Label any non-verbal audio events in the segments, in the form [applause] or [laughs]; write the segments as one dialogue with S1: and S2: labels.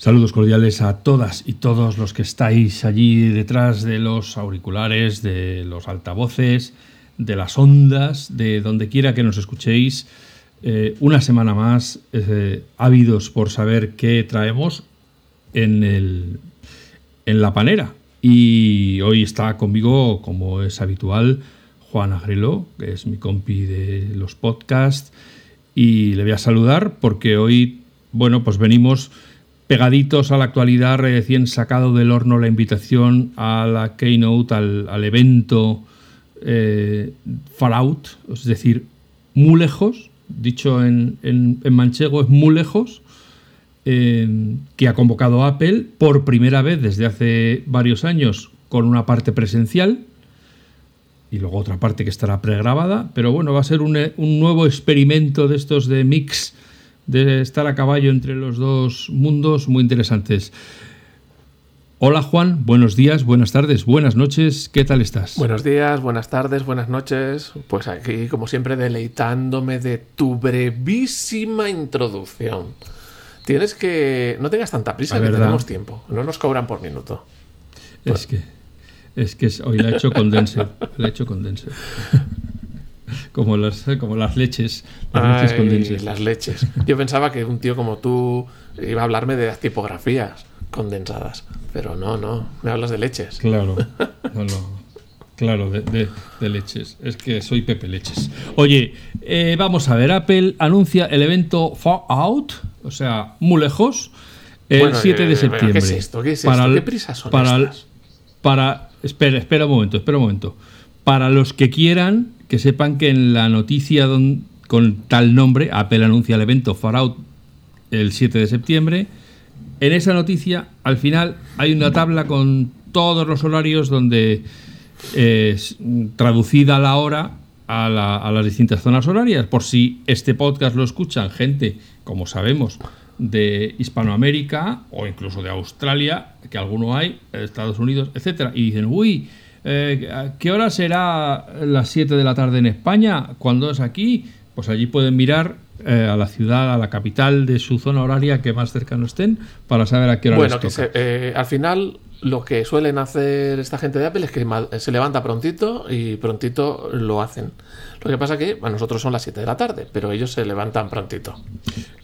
S1: Saludos cordiales a todas y todos los que estáis allí detrás de los auriculares, de los altavoces, de las ondas, de donde quiera que nos escuchéis. Eh, una semana más, eh, ávidos por saber qué traemos en, el, en la panera. Y hoy está conmigo, como es habitual, Juan Agrelo, que es mi compi de los podcasts. Y le voy a saludar porque hoy, bueno, pues venimos pegaditos a la actualidad, recién sacado del horno la invitación a la Keynote, al, evento eh, Fallout, es decir, muy lejos, dicho en, manchego es muy lejos, eh, que ha convocado Apple por primera vez desde hace varios años con una parte presencial y luego otra parte que estará pregrabada, pero bueno, va a ser un, un nuevo experimento de estos de mix de estar a caballo entre los dos mundos muy interesantes. Hola Juan, buenos días, buenas tardes, buenas noches, ¿qué tal estás?
S2: Buenos días, buenas tardes, buenas noches. Pues aquí, como siempre, deleitándome de tu brevísima introducción. Tienes que... No tengas tanta prisa, que tenemos tiempo. No nos cobran por minuto.
S1: Es que... Es que hoy la he hecho condenser. La he hecho condenser. [laughs] [laughs] como, las, como las leches.
S2: Las leches Las leches. Yo pensaba que un tío como tú iba a hablarme de las tipografías condensadas. Pero no, no. Me hablas de leches.
S1: Claro. [laughs] Claro, de, leches. Es que soy Pepe Leches. Oye, eh, vamos a ver. Apple anuncia el evento Far Out, o sea, muy lejos, el 7 de septiembre. ¿Qué
S2: es esto? ¿Qué es esto? ¿Qué prisas son
S1: para,
S2: estas?
S1: Para, espera, espera un momento, espera un momento. Para los que quieran que sepan que en la noticia con tal nombre, Apple anuncia el evento Far Out el 7 de septiembre, en esa noticia al final hay una tabla con todos los horarios donde es traducida la hora a, a, las distintas zonas horarias, por si este podcast lo escuchan gente, como sabemos, de Hispanoamérica o incluso de Australia, que alguno hay, Estados Unidos, etcétera, y dicen, uy, eh, ¿Qué hora será las 7 de la tarde en España? cuando es aquí? Pues allí pueden mirar eh, a la ciudad, a la capital de su zona horaria que más cercano estén para saber a qué hora
S2: bueno, que eh, al final lo que suelen hacer esta gente de Apple es que se levanta prontito y prontito lo hacen. Lo que pasa que a nosotros son las 7 de la tarde, pero ellos se levantan prontito.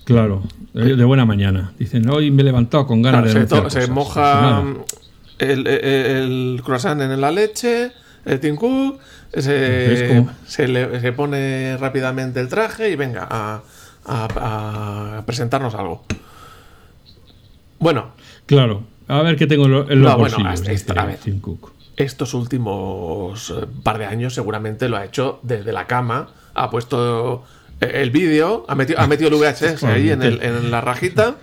S1: Claro, de buena mañana. Dicen, hoy me he levantado con ganas de...
S2: Se, se moja el, croissant en la leche, el Tim Cook, se, se, pone rápidamente el traje y venga a, presentarnos algo. Bueno.
S1: Claro. A ver qué tengo en los Tim
S2: Cook. Estos últimos eh, par de años seguramente lo ha hecho desde la cama, ha puesto eh, el vídeo, ha metido, ha metido el VHS ahí en, en la rajita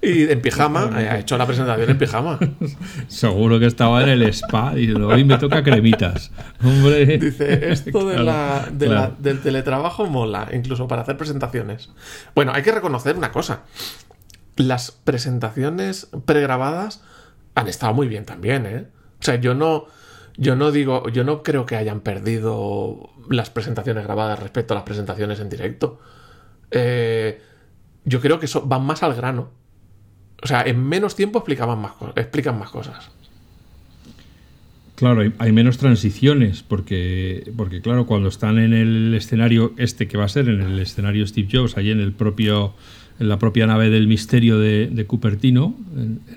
S2: [laughs] y en pijama, ha hecho la presentación en pijama. [laughs]
S1: Seguro que estaba en el spa y hoy me toca cremitas. [laughs] Hombre.
S2: Dice, esto del teletrabajo mola, incluso para hacer presentaciones. Bueno, hay que reconocer una cosa. Las presentaciones pregrabadas han estado muy bien también, ¿eh? O sea, yo no, yo no digo, yo no creo que hayan perdido las presentaciones grabadas respecto a las presentaciones en directo. Eh, yo creo que van más al grano. O sea, en menos tiempo explicaban más, explican más cosas.
S1: Claro, hay, menos transiciones, porque, porque claro, cuando están en el escenario este que va a ser, en el escenario Steve Jobs, allí en el propio, en la propia nave del misterio de, Cupertino,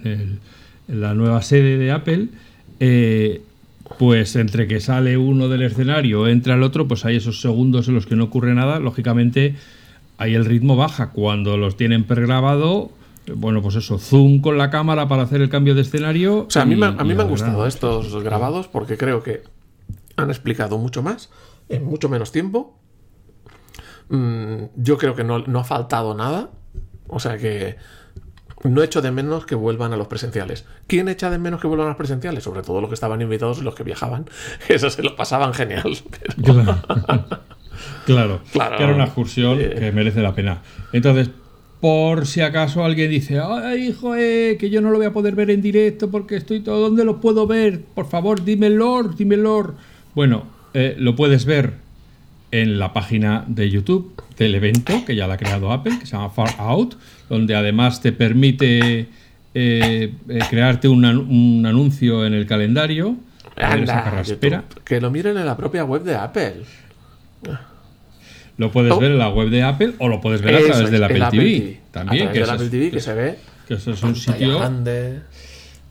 S1: en, la nueva sede de Apple, eh, pues entre que sale uno del escenario, entra el otro, pues hay esos segundos en los que no ocurre nada, lógicamente ahí el ritmo baja. Cuando los tienen pregrabado, bueno, pues eso, zoom con la cámara para hacer el cambio de escenario.
S2: O sea, a mí, me, a mí me han gustado estos grabados porque creo que han explicado mucho más en mucho menos tiempo. Mm, yo creo que no, ha faltado nada. O sea que no echo de menos que vuelvan a los presenciales. ¿Quién echa de menos que vuelvan a los presenciales? Sobre todo los que estaban invitados y los que viajaban. [laughs] Eso se lo pasaban genial. [laughs]
S1: Claro. claro, Que era una excursión que merece la pena. Entonces, por si acaso alguien dice, ay, hijo, eh, que yo no lo voy a poder ver en directo porque estoy todo, ¿dónde lo puedo ver? Por favor, dímelo, dímelo. Bueno, eh, lo puedes ver en la página de YouTube del evento, que ya la ha creado Apple, que se llama Far Out, donde además te permite eh, crearte un, un, anuncio en el calendario.
S2: Anda, que lo miren en la propia web de Apple.
S1: Lo puedes oh. ver en la web de Apple o lo puedes ver a través de la Apple, TV. También.
S2: que Apple TV que, se ve.
S1: Que eso es un sitio.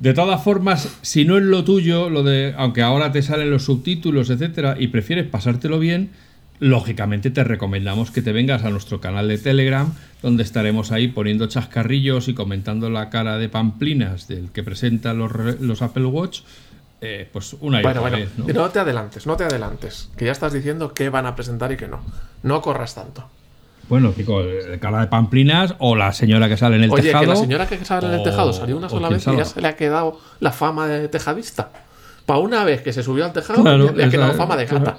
S1: De todas formas, si no es lo tuyo, lo de, aunque ahora te salen los subtítulos, etcétera, y prefieres pasártelo bien, lógicamente te recomendamos que te vengas a nuestro canal de Telegram, donde estaremos ahí poniendo chascarrillos y comentando la cara de pamplinas del que presenta los, los Apple Watch. Eh, pues una y
S2: bueno, bueno, vez, ¿no? no te adelantes, no te adelantes, que ya estás diciendo qué van a presentar y qué no. No corras tanto.
S1: Bueno, Kiko, el cara de Pamplinas o la señora que sale en el
S2: Oye,
S1: tejado.
S2: que la señora que sale en el tejado salió una sola vez y ya se le ha quedado la fama de tejadista. Para una vez que se subió al tejado, le ha quedado fama de gata.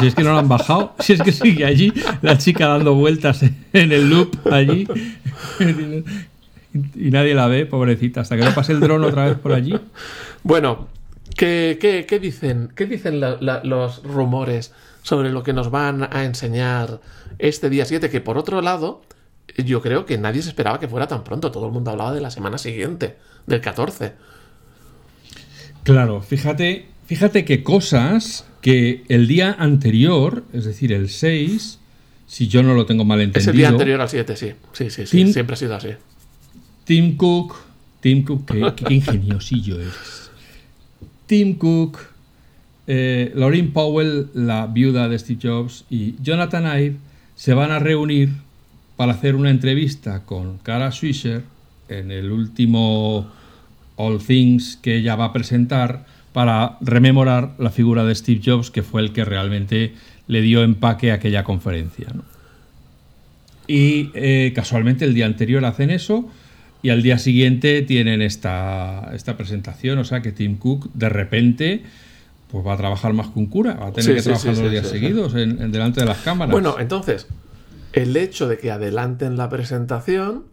S1: si es que no la han bajado, [laughs] si es que sigue allí la chica dando vueltas en el loop allí [laughs] y nadie la ve, pobrecita, hasta que no pase el dron otra vez por allí.
S2: Bueno, ¿qué, qué, qué dicen, qué dicen los rumores sobre lo que nos van a enseñar este día 7, que por otro lado, yo creo que nadie se esperaba que fuera tan pronto. Todo el mundo hablaba de la semana siguiente, del 14.
S1: Claro, fíjate, fíjate que cosas que el día anterior, es decir, el 6, si yo no lo tengo mal entendido.
S2: Es el día anterior al 7, sí. Sí, sí, sí. siempre ha sido así.
S1: Tim Cook, Tim Cook, qué, ingeniosillo es. Tim Cook eh, Powell, la viuda de Steve Jobs, y Jonathan Ive se van a reunir para hacer una entrevista con Cara Swisher en el último All Things que ella va a presentar para rememorar la figura de Steve Jobs, que fue el que realmente le dio empaque a aquella conferencia. Y eh, casualmente el día anterior hacen eso y al día siguiente tienen esta, esta presentación, o sea que Tim Cook de repente pues va a trabajar más con cura, va a tener que trabajar los días seguidos en, delante de las cámaras.
S2: Bueno, entonces, el hecho de que adelanten la presentación,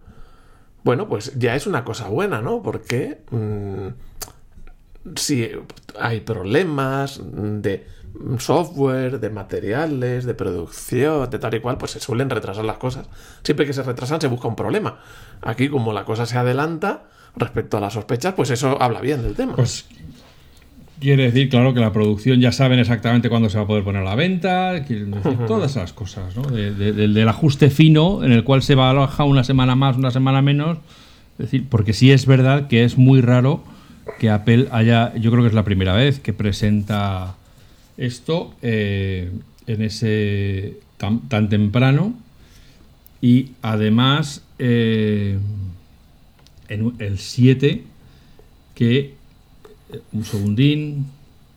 S2: bueno, pues ya es una cosa buena, ¿no? Porque mm, si hay problemas de software, de materiales, de producción, de tal y cual, pues se suelen retrasar las cosas. Siempre que se retrasan se busca un problema. Aquí, como la cosa se adelanta respecto a las sospechas, pues eso habla bien del tema.
S1: Pues Quiere decir, claro, que la producción ya saben exactamente cuándo se va a poder poner a la venta, quieren decir todas esas cosas, ¿no? del ajuste fino en el cual se va a bajar una semana más, una semana menos. Es decir, porque sí es verdad que es muy raro que Apple haya, yo creo que es la primera vez que presenta esto eh, en ese tan, temprano y además eh, en el 7 que un segundín,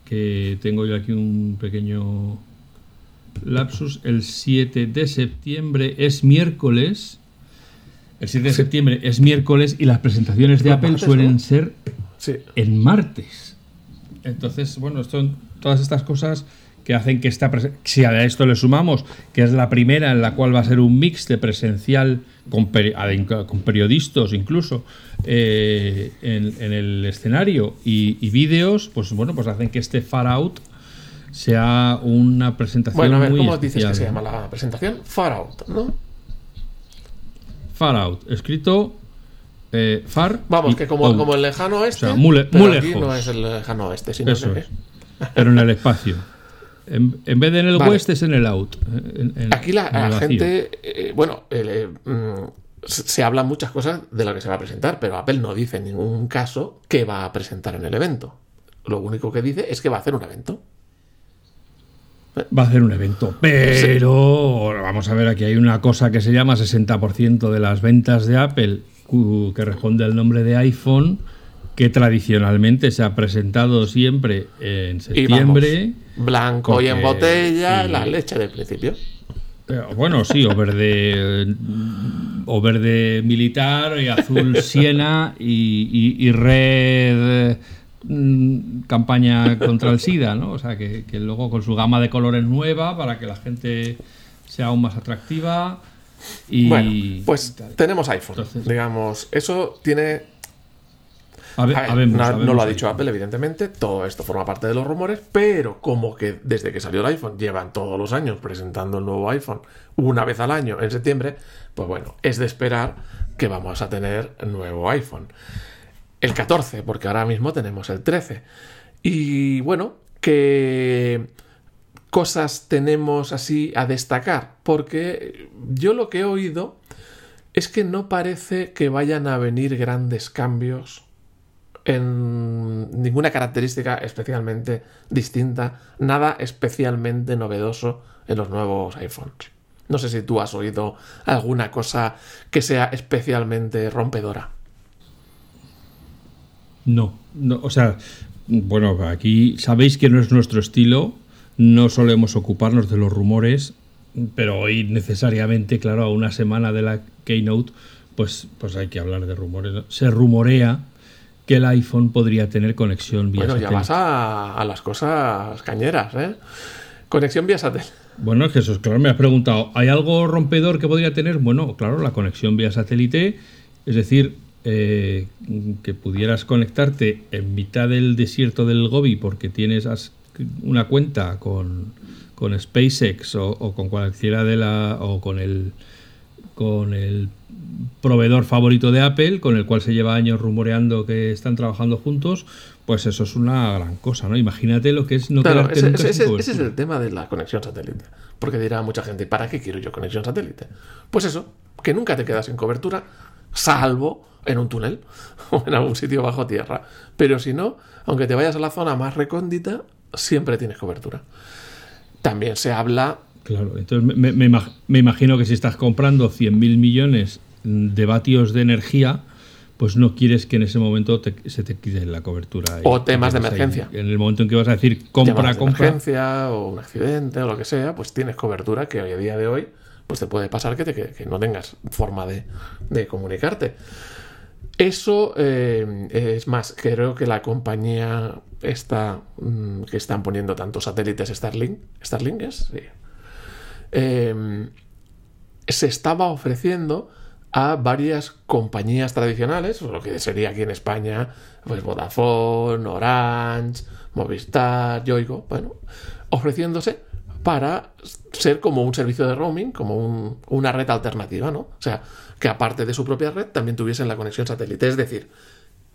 S1: que tengo yo aquí un pequeño lapsus. El 7 de septiembre es miércoles. El 7 de septiembre es miércoles y las presentaciones de Apple suelen ser en martes. Entonces, bueno, son todas estas cosas que hacen que esta si a esto le sumamos que es la primera en la cual va a ser un mix de presencial con, con periodistas incluso eh, en, el escenario y, vídeos pues bueno pues hacen que este Far Out sea una presentación bueno a ver
S2: cómo dices que se llama la presentación Far Out no
S1: Far Out escrito eh, Far
S2: vamos que como, como el lejano oeste
S1: o muy, lejos.
S2: no es el lejano oeste sino
S1: pero en el espacio en, vez de en el west es en el out.
S2: Aquí la, gente, eh, bueno, eh, mm, se hablan muchas cosas de lo que se va a presentar, pero Apple no dice en ningún caso que va a presentar en el evento. Lo único que dice es que va a hacer un evento.
S1: Va a hacer un evento, pero vamos a ver, aquí hay una cosa que se llama 60% de las ventas de Apple que responde al nombre de iPhone que tradicionalmente se ha presentado siempre en septiembre.
S2: blanco y en botella, la leche del principio.
S1: Bueno, sí, o verde, o verde militar, y azul [laughs] siena y, red mm, campaña contra el SIDA, ¿no? O sea, que, luego con su gama de colores nueva para que la gente sea aún más atractiva. Y
S2: bueno, pues tenemos iPhone. digamos, eso tiene no lo ha dicho Apple, evidentemente. Todo esto forma parte de los rumores, pero como que desde que salió el iPhone llevan todos los años presentando el nuevo iPhone una vez al año en septiembre, pues bueno, es de esperar que vamos a tener nuevo iPhone. El 14, porque ahora mismo tenemos el 13. Y bueno, que cosas tenemos así a destacar, porque yo lo que he oído es que no parece que vayan a venir grandes cambios en ninguna característica especialmente distinta, nada especialmente novedoso en los nuevos iPhones. No sé si tú has oído alguna cosa que sea especialmente rompedora.
S1: No, no, o sea, bueno, aquí sabéis que no es nuestro estilo, no solemos ocuparnos de los rumores, pero hoy necesariamente, claro, a una semana de la Keynote, pues, pues hay que hablar de rumores. Se rumorea que el iPhone podría tener conexión
S2: vía satélite. Bueno, ya vas a, las cosas cañeras, ¿eh? Conexión vía satélite.
S1: Bueno, es que eso, claro, me has preguntado, ¿hay algo rompedor que podría tener? Bueno, claro, la conexión vía satélite, es decir, eh, que pudieras conectarte en mitad del desierto del Gobi porque tienes una cuenta con, con SpaceX o, o, con cualquiera de la o con el con el proveedor favorito de Apple, con el cual se lleva años rumoreando que están trabajando juntos, pues eso es una gran cosa, ¿no? Imagínate lo que es no
S2: claro, ese, ese, ese, es el tema de la conexión satélite. Porque dirá mucha gente, ¿para qué quiero yo conexión satélite? Pues eso, que nunca te quedas sin cobertura, salvo en un túnel [laughs] o en algún sitio bajo tierra. Pero si no, aunque te vayas a la zona más recóndita, siempre tienes cobertura. También se habla
S1: Claro, entonces me, imagino que si estás comprando 100.000 millones de vatios de energía, pues no quieres que en ese momento se te quite la cobertura.
S2: O temas de emergencia.
S1: En el momento en que vas a decir compra, compra.
S2: emergencia o un accidente o lo que sea, pues tienes cobertura que hoy a día de hoy pues te puede pasar que, te, no tengas forma de, comunicarte. Eso eh, es más, creo que la compañía esta mm, que están poniendo tantos satélites Starlink, Starlink es, sí, Em, se estaba ofreciendo a varias compañías tradicionales, lo que sería aquí en España, pues Vodafone, Orange, Movistar, Yoigo, bueno, ofreciéndose para ser como un servicio de roaming, como una red alternativa, ¿no? O sea, que aparte de su propia red también tuviesen la conexión satélite. Es decir,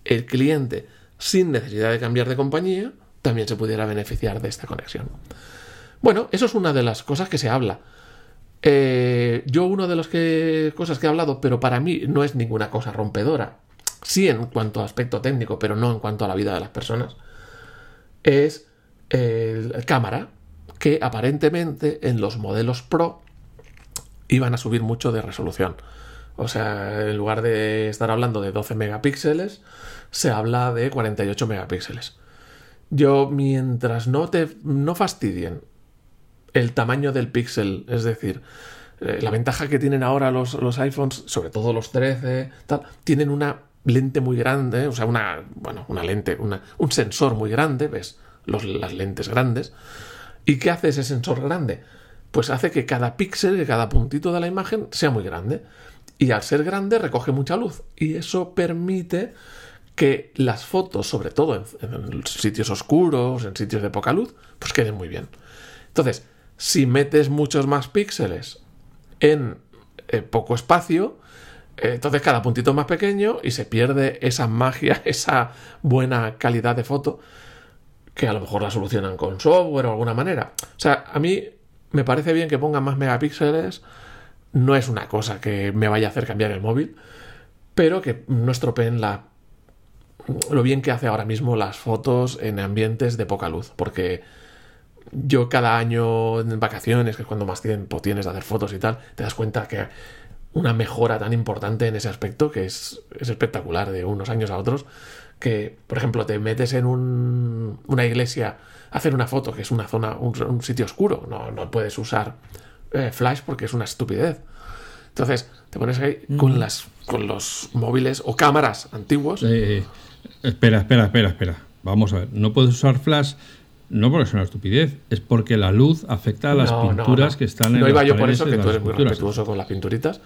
S2: el cliente, sin necesidad de cambiar de compañía, también se pudiera beneficiar de esta conexión. Bueno, eso es una de las cosas que se habla. Eh, yo una de las que, cosas que he hablado, pero para mí no es ninguna cosa rompedora, sí en cuanto a aspecto técnico, pero no en cuanto a la vida de las personas, es el, cámara, que aparentemente en los modelos Pro iban a subir mucho de resolución. O sea, en lugar de estar hablando de 12 megapíxeles, se habla de 48 megapíxeles. Yo, mientras no te no fastidien el tamaño del píxel. Es decir, eh, la ventaja que tienen ahora los, los, iPhones, sobre todo los 13, tal, tienen una lente muy grande, o sea, una, bueno, una lente, un sensor muy grande, ¿ves? las lentes grandes. ¿Y qué hace ese sensor grande? Pues hace que cada píxel, que cada puntito de la imagen sea muy grande. Y al ser grande recoge mucha luz. Y eso permite que las fotos, sobre todo en, en sitios oscuros, en sitios de poca luz, pues queden muy bien. Entonces, si metes muchos más píxeles en eh, poco espacio, eh, entonces cada puntito es más pequeño y se pierde esa magia, [laughs] esa buena calidad de foto que a lo mejor la solucionan con software o alguna manera. O sea, a mí me parece bien que pongan más megapíxeles. No es una cosa que me vaya a hacer cambiar el móvil, pero que no estropeen la, lo bien que hace ahora mismo las fotos en ambientes de poca luz, porque yo cada año en vacaciones, que es cuando más tiempo tienes de hacer fotos y tal, te das cuenta que una mejora tan importante en ese aspecto que es, espectacular de unos años a otros, que por ejemplo te metes en una iglesia a hacer una foto, que es una zona, un, sitio oscuro, no, no puedes usar eh, flash porque es una estupidez. Entonces te pones ahí con, mm. las, con los móviles o cámaras antiguos.
S1: Eh, espera, espera, espera, espera. Vamos a ver, no puedes usar flash no porque es una estupidez, es porque la luz afecta a las pinturas que están en
S2: No iba yo por eso, que tú eres muy respetuoso con las pinturitas.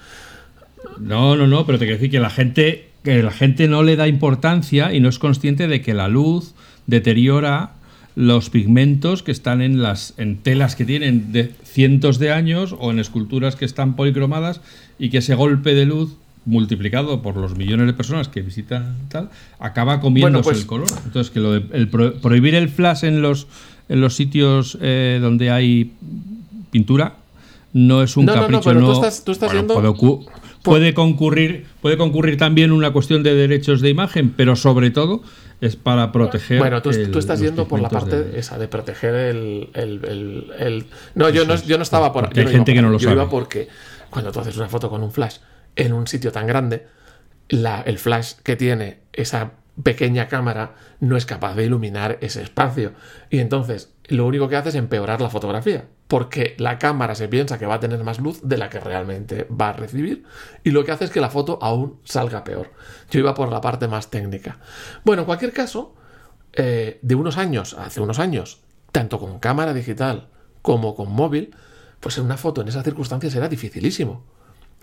S1: No, no, no, pero te quiero decir que la gente que la gente no le da importancia y no es consciente de que la luz deteriora los pigmentos que están en las en telas que tienen de cientos de años o en esculturas que están policromadas y que ese golpe de luz multiplicado por los millones de personas que visitan tal acaba comiéndose pues el color entonces que lo de el prohibir el flash en los en los sitios eh, donde hay pintura no es un capricho no,
S2: tú estás,
S1: puede, concurrir puede concurrir también una cuestión de derechos de imagen pero sobre todo es para proteger.
S2: Bueno, tú, estás yendo por la parte esa de proteger el. el, No, yo no, yo no estaba por.
S1: Hay gente que no lo
S2: yo
S1: sabe.
S2: iba porque cuando tú haces una foto con un flash en un sitio tan grande, el flash que tiene esa pequeña cámara no es capaz de iluminar ese espacio. Y entonces lo único que hace es empeorar la fotografía, porque la cámara se piensa que va a tener más luz de la que realmente va a recibir, y lo que hace es que la foto aún salga peor. Yo iba por la parte más técnica. Bueno, en cualquier caso, eh, de unos años, hace unos años, tanto con cámara digital como con móvil, pues en una foto en esas circunstancias era dificilísimo.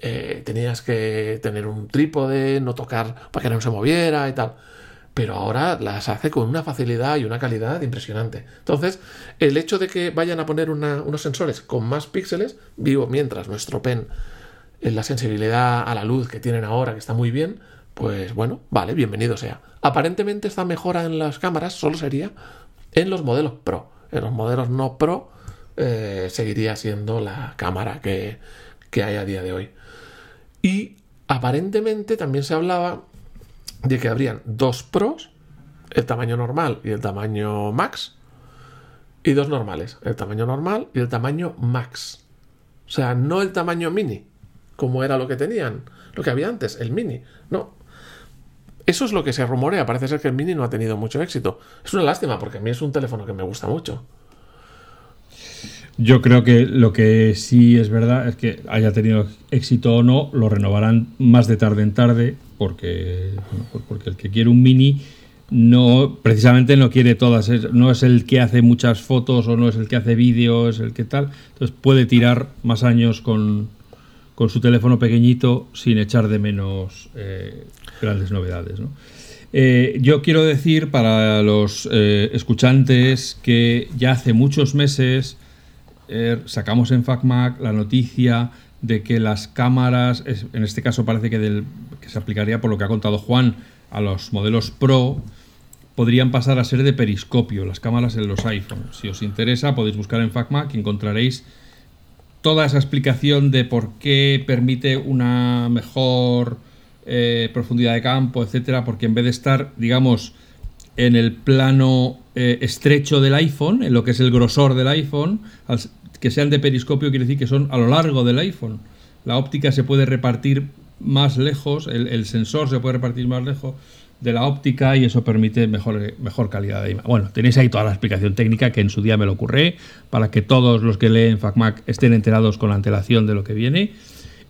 S2: Eh, tenías que tener un trípode, no tocar para que no se moviera y tal pero ahora las hace con una facilidad y una calidad impresionante. Entonces, el hecho de que vayan a poner unos sensores con más píxeles, vivo mientras nuestro pen, en la sensibilidad a la luz que tienen ahora, que está muy bien, pues bueno, vale, bienvenido sea. Aparentemente esta mejora en las cámaras solo sería en los modelos Pro. En los modelos no Pro eh, seguiría siendo la cámara que hay a día de hoy. Y aparentemente también se hablaba de que habrían dos pros, el tamaño normal y el tamaño max, y dos normales, el tamaño normal y el tamaño max. O sea, no el tamaño mini, como era lo que tenían, lo que había antes, el mini. No. Eso es lo que se rumorea. Parece ser que el mini no ha tenido mucho éxito. Es una lástima porque a mí es un teléfono que me gusta mucho.
S1: Yo creo que lo que sí es verdad es que haya tenido éxito o no, lo renovarán más de tarde en tarde, porque, porque el que quiere un mini no precisamente no quiere todas, no es el que hace muchas fotos o no es el que hace vídeos, el que tal, entonces puede tirar más años con, con su teléfono pequeñito sin echar de menos eh, grandes novedades. Eh, yo quiero decir para los eh, escuchantes que ya hace muchos meses Er, sacamos en FacMac la noticia de que las cámaras, en este caso parece que, se aplicaría por lo que ha contado Juan a los modelos Pro, podrían pasar a ser de periscopio, las cámaras en los iPhones. Si os interesa, podéis buscar en FacMac y encontraréis toda esa explicación de por qué permite una mejor eh, profundidad de campo, etcétera, porque en vez de estar, digamos, en el plano eh, estrecho del iPhone, en lo que es el grosor del iPhone, que sean de periscopio quiere decir que son a lo largo del iPhone. La óptica se puede repartir más lejos, el, sensor se puede repartir más lejos de la óptica y eso permite mejor, mejor calidad de imagen. Bueno, tenéis ahí toda la explicación técnica que en su día me lo ocurre para que todos los que leen FacMac estén enterados con la antelación de lo que viene.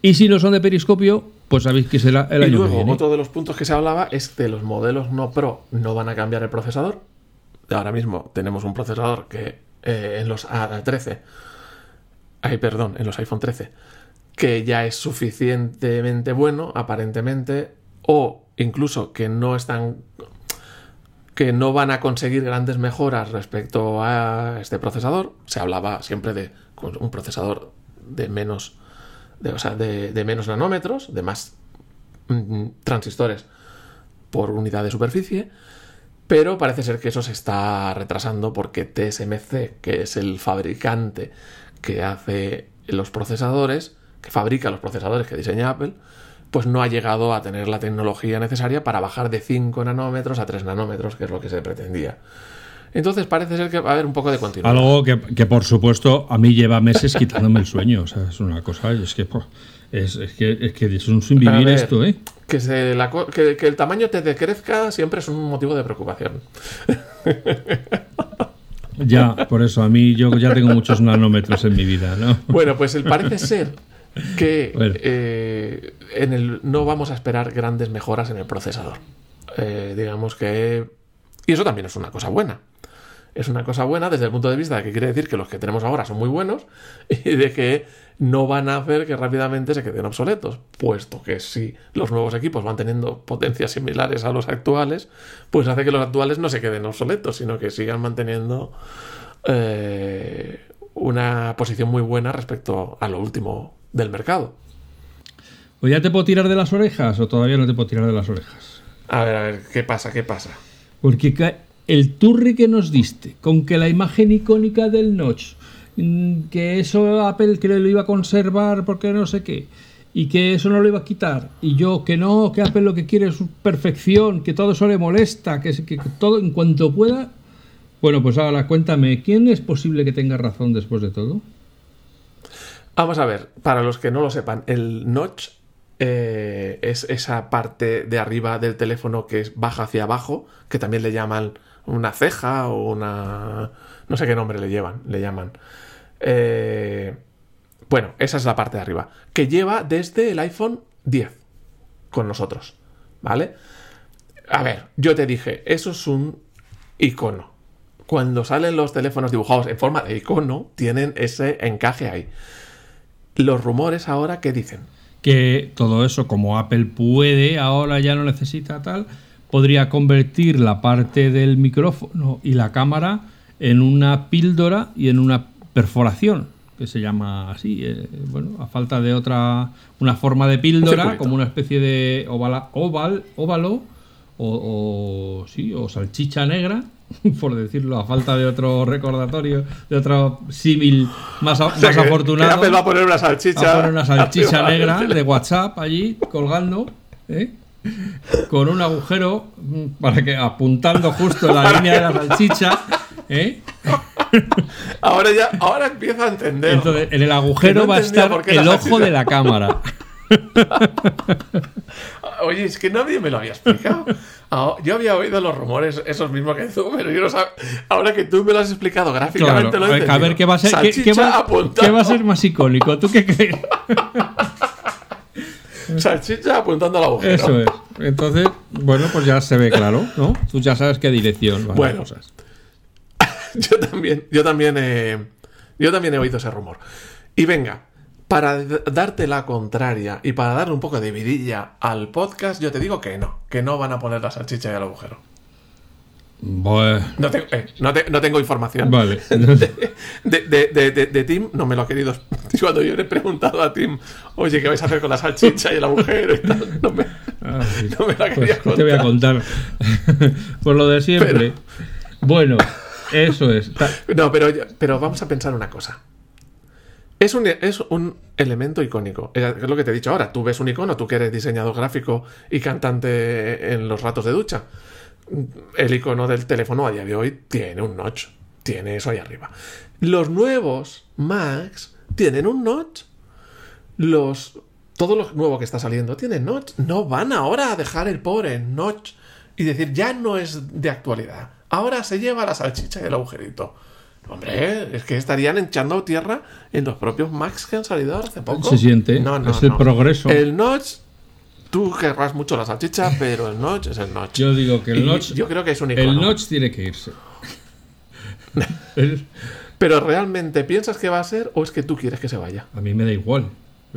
S1: Y si no son de periscopio, pues sabéis que será el
S2: y
S1: año
S2: luego,
S1: que viene.
S2: Otro de los puntos que se hablaba es que los modelos no Pro no van a cambiar el procesador. Ahora mismo tenemos un procesador que eh, en los A13 ay, perdón, en los iPhone 13, que ya es suficientemente bueno, aparentemente, o incluso que no están que no van a conseguir grandes mejoras respecto a este procesador. Se hablaba siempre de un procesador de menos, de, o sea, de, menos nanómetros, de más mm, transistores por unidad de superficie, pero parece ser que eso se está retrasando porque TSMC, que es el fabricante que hace los procesadores, que fabrica los procesadores que diseña Apple, pues no ha llegado a tener la tecnología necesaria para bajar de 5 nanómetros a 3 nanómetros, que es lo que se pretendía. Entonces parece ser que va a haber un poco de continuidad.
S1: Algo que, por supuesto a mí lleva meses quitándome el sueño. O sea, es una cosa, es que es, que, es, un sin vivir esto, ¿eh?
S2: Que, que, que el tamaño te decrezca siempre es un motivo de preocupación. [laughs]
S1: Ya, por eso, a mí yo ya tengo muchos nanómetros en mi vida, ¿no?
S2: Bueno, pues el parece [laughs] ser que eh, en el, no vamos a esperar grandes mejoras en el procesador. Eh, digamos que... Y eso también es una cosa buena. es una cosa buena desde el punto de vista de que quiere decir que los que tenemos ahora son muy buenos [laughs] y de que no van a hacer que rápidamente se queden obsoletos, puesto que si los nuevos equipos van teniendo potencias similares a los actuales, pues hace que los actuales no se queden obsoletos, sino que sigan manteniendo eh, una posición muy buena respecto a lo último del mercado.
S1: ¿O ya te puedo tirar de las orejas o todavía no te puedo tirar de las orejas?
S2: A ver, a ver, ¿qué pasa? ¿Qué pasa?
S1: Porque el turri que nos diste con que la imagen icónica del Notch, que eso Apple que lo iba a conservar porque no sé qué, y que eso no lo iba a quitar, y yo que no, que Apple lo que quiere es perfección, que todo eso le molesta, que, que todo en cuanto pueda. Bueno, pues ahora cuéntame, ¿quién es posible que tenga razón después de todo?
S2: Vamos a ver, para los que no lo sepan, el notch eh, es esa parte de arriba del teléfono que es baja hacia abajo, que también le llaman una ceja o una... no sé qué nombre le llevan, le llaman. Eh, bueno, esa es la parte de arriba, que lleva desde el iPhone 10 con nosotros, ¿vale? A ver, yo te dije, eso es un icono. Cuando salen los teléfonos dibujados en forma de icono, tienen ese encaje ahí. Los rumores ahora, ¿qué dicen?
S1: que todo eso, como Apple puede, ahora ya no necesita tal, podría convertir la parte del micrófono y la cámara en una píldora y en una perforación, que se llama así, eh, bueno, a falta de otra, una forma de píldora, como una especie de oval, óvalo o, sí, o salchicha negra, [laughs] por decirlo, a falta de otro recordatorio, de otro símil más, [laughs] afortunado.
S2: va a poner una salchicha.
S1: Va a poner una salchicha [laughs] negra de WhatsApp allí colgando, ¿eh? con un agujero mm, para que apuntando justo en la línea de la salchicha. ¿Eh? [laughs]
S2: Ahora ya, ahora empiezo a entender.
S1: Entonces, en el agujero va a estar el ojo de la cámara. [laughs]
S2: Oye, es que nadie me lo había explicado. Ah, yo había oído los rumores, esos mismos que tú, pero yo no sabía. Ahora que tú me lo has explicado gráficamente, lo he
S1: A ver qué va a ser, qué, va, a ser más icónico. ¿Tú qué crees? [laughs]
S2: Salchicha apuntando al agujero.
S1: Eso es. Entonces, bueno, pues ya se ve claro, ¿no? Tú ya sabes qué dirección bueno, cosas. [laughs]
S2: yo también, yo también, yo también he oído ese rumor. Y venga, para darte la contraria y para darle un poco de vidilla al podcast, yo te digo que no, que no van a poner la salchicha y el agujero.
S1: Bueno.
S2: No, eh, no, tengo información.
S1: Vale. [laughs]
S2: De, Tim no me lo ha querido. [laughs] Cuando yo le he preguntado a Tim, oye, ¿qué vais a hacer con la salchicha y el agujero? no, me, ah, no me la quería
S1: contar. Te voy a contar. Por lo de siempre. Bueno, eso es.
S2: No, pero, pero vamos a pensar una cosa. Es un, es un elemento icónico. Es lo que te he dicho ahora. Tú ves un icono, tú que eres diseñador gráfico y cantante en los ratos de ducha. El icono del teléfono a día de hoy tiene un notch. Tiene eso ahí arriba. Los nuevos Macs tienen un notch. Los. Todo lo nuevo que está saliendo tiene notch. No van ahora a dejar el pobre notch y decir ya no es de actualidad. Ahora se lleva la salchicha y el agujerito. Hombre, es que estarían echando tierra en los propios Macs que han salido hace poco.
S1: Se siente. No, no, es el progreso.
S2: El notch, tú querrás mucho la salchicha, [laughs] pero el notch es el notch.
S1: Yo digo que el notch.
S2: Yo creo que es un
S1: El notch tiene que irse. [laughs]
S2: pero realmente piensas que va a ser o es que tú quieres que se vaya.
S1: A mí me da igual.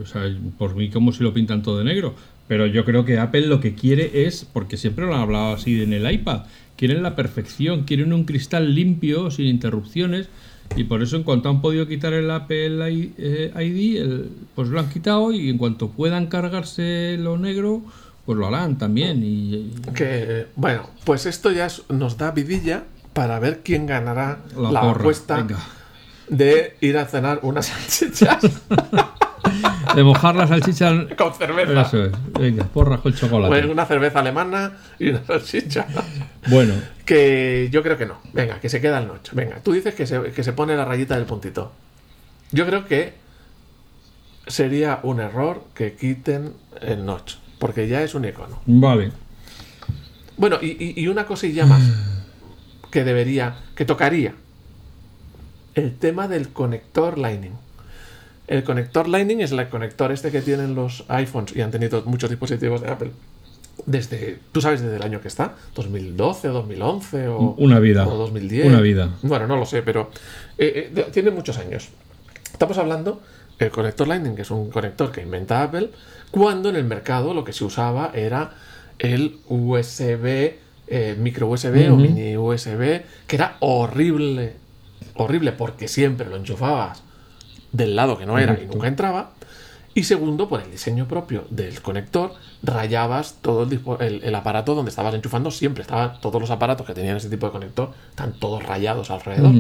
S1: O sea, por mí como si lo pintan todo de negro. Pero yo creo que Apple lo que quiere es, porque siempre lo han hablado así en el iPad, quieren la perfección, quieren un cristal limpio, sin interrupciones, y por eso en cuanto han podido quitar el Apple ID, eh, pues lo han quitado y en cuanto puedan cargarse lo negro, pues lo harán también. Y,
S2: Que, bueno, pues esto ya nos da vidilla para ver quién ganará la, apuesta de ir a cenar unas [laughs] salchichas.
S1: De mojar la salchicha [laughs]
S2: con cerveza.
S1: Eso es. Venga, porra con chocolate.
S2: Pues una cerveza alemana y una salchicha.
S1: Bueno.
S2: Que yo creo que no. Venga, que se queda el notch. Venga, tú dices que se, que se pone la rayita del puntito. Yo creo que sería un error que quiten el notch. Porque ya es un icono.
S1: Vale.
S2: Bueno, y, y una cosilla más que debería, que tocaría. El tema del conector Lightning. El conector Lightning es el conector este que tienen los iPhones y han tenido muchos dispositivos de Apple desde, tú sabes desde el año que está, 2012 o 2011 o...
S1: Una vida.
S2: O 2010.
S1: Una vida.
S2: Bueno, no lo sé, pero eh, eh, tiene muchos años. Estamos hablando del conector Lightning, que es un conector que inventa Apple, cuando en el mercado lo que se usaba era el USB, eh, micro USB o mini USB, que era horrible, horrible porque siempre lo enchufabas del lado que no era y nunca entraba. Y segundo, por el diseño propio del conector, rayabas todo el, aparato donde estabas enchufando siempre. Estaban todos los aparatos que tenían ese tipo de conector, están todos rayados alrededor.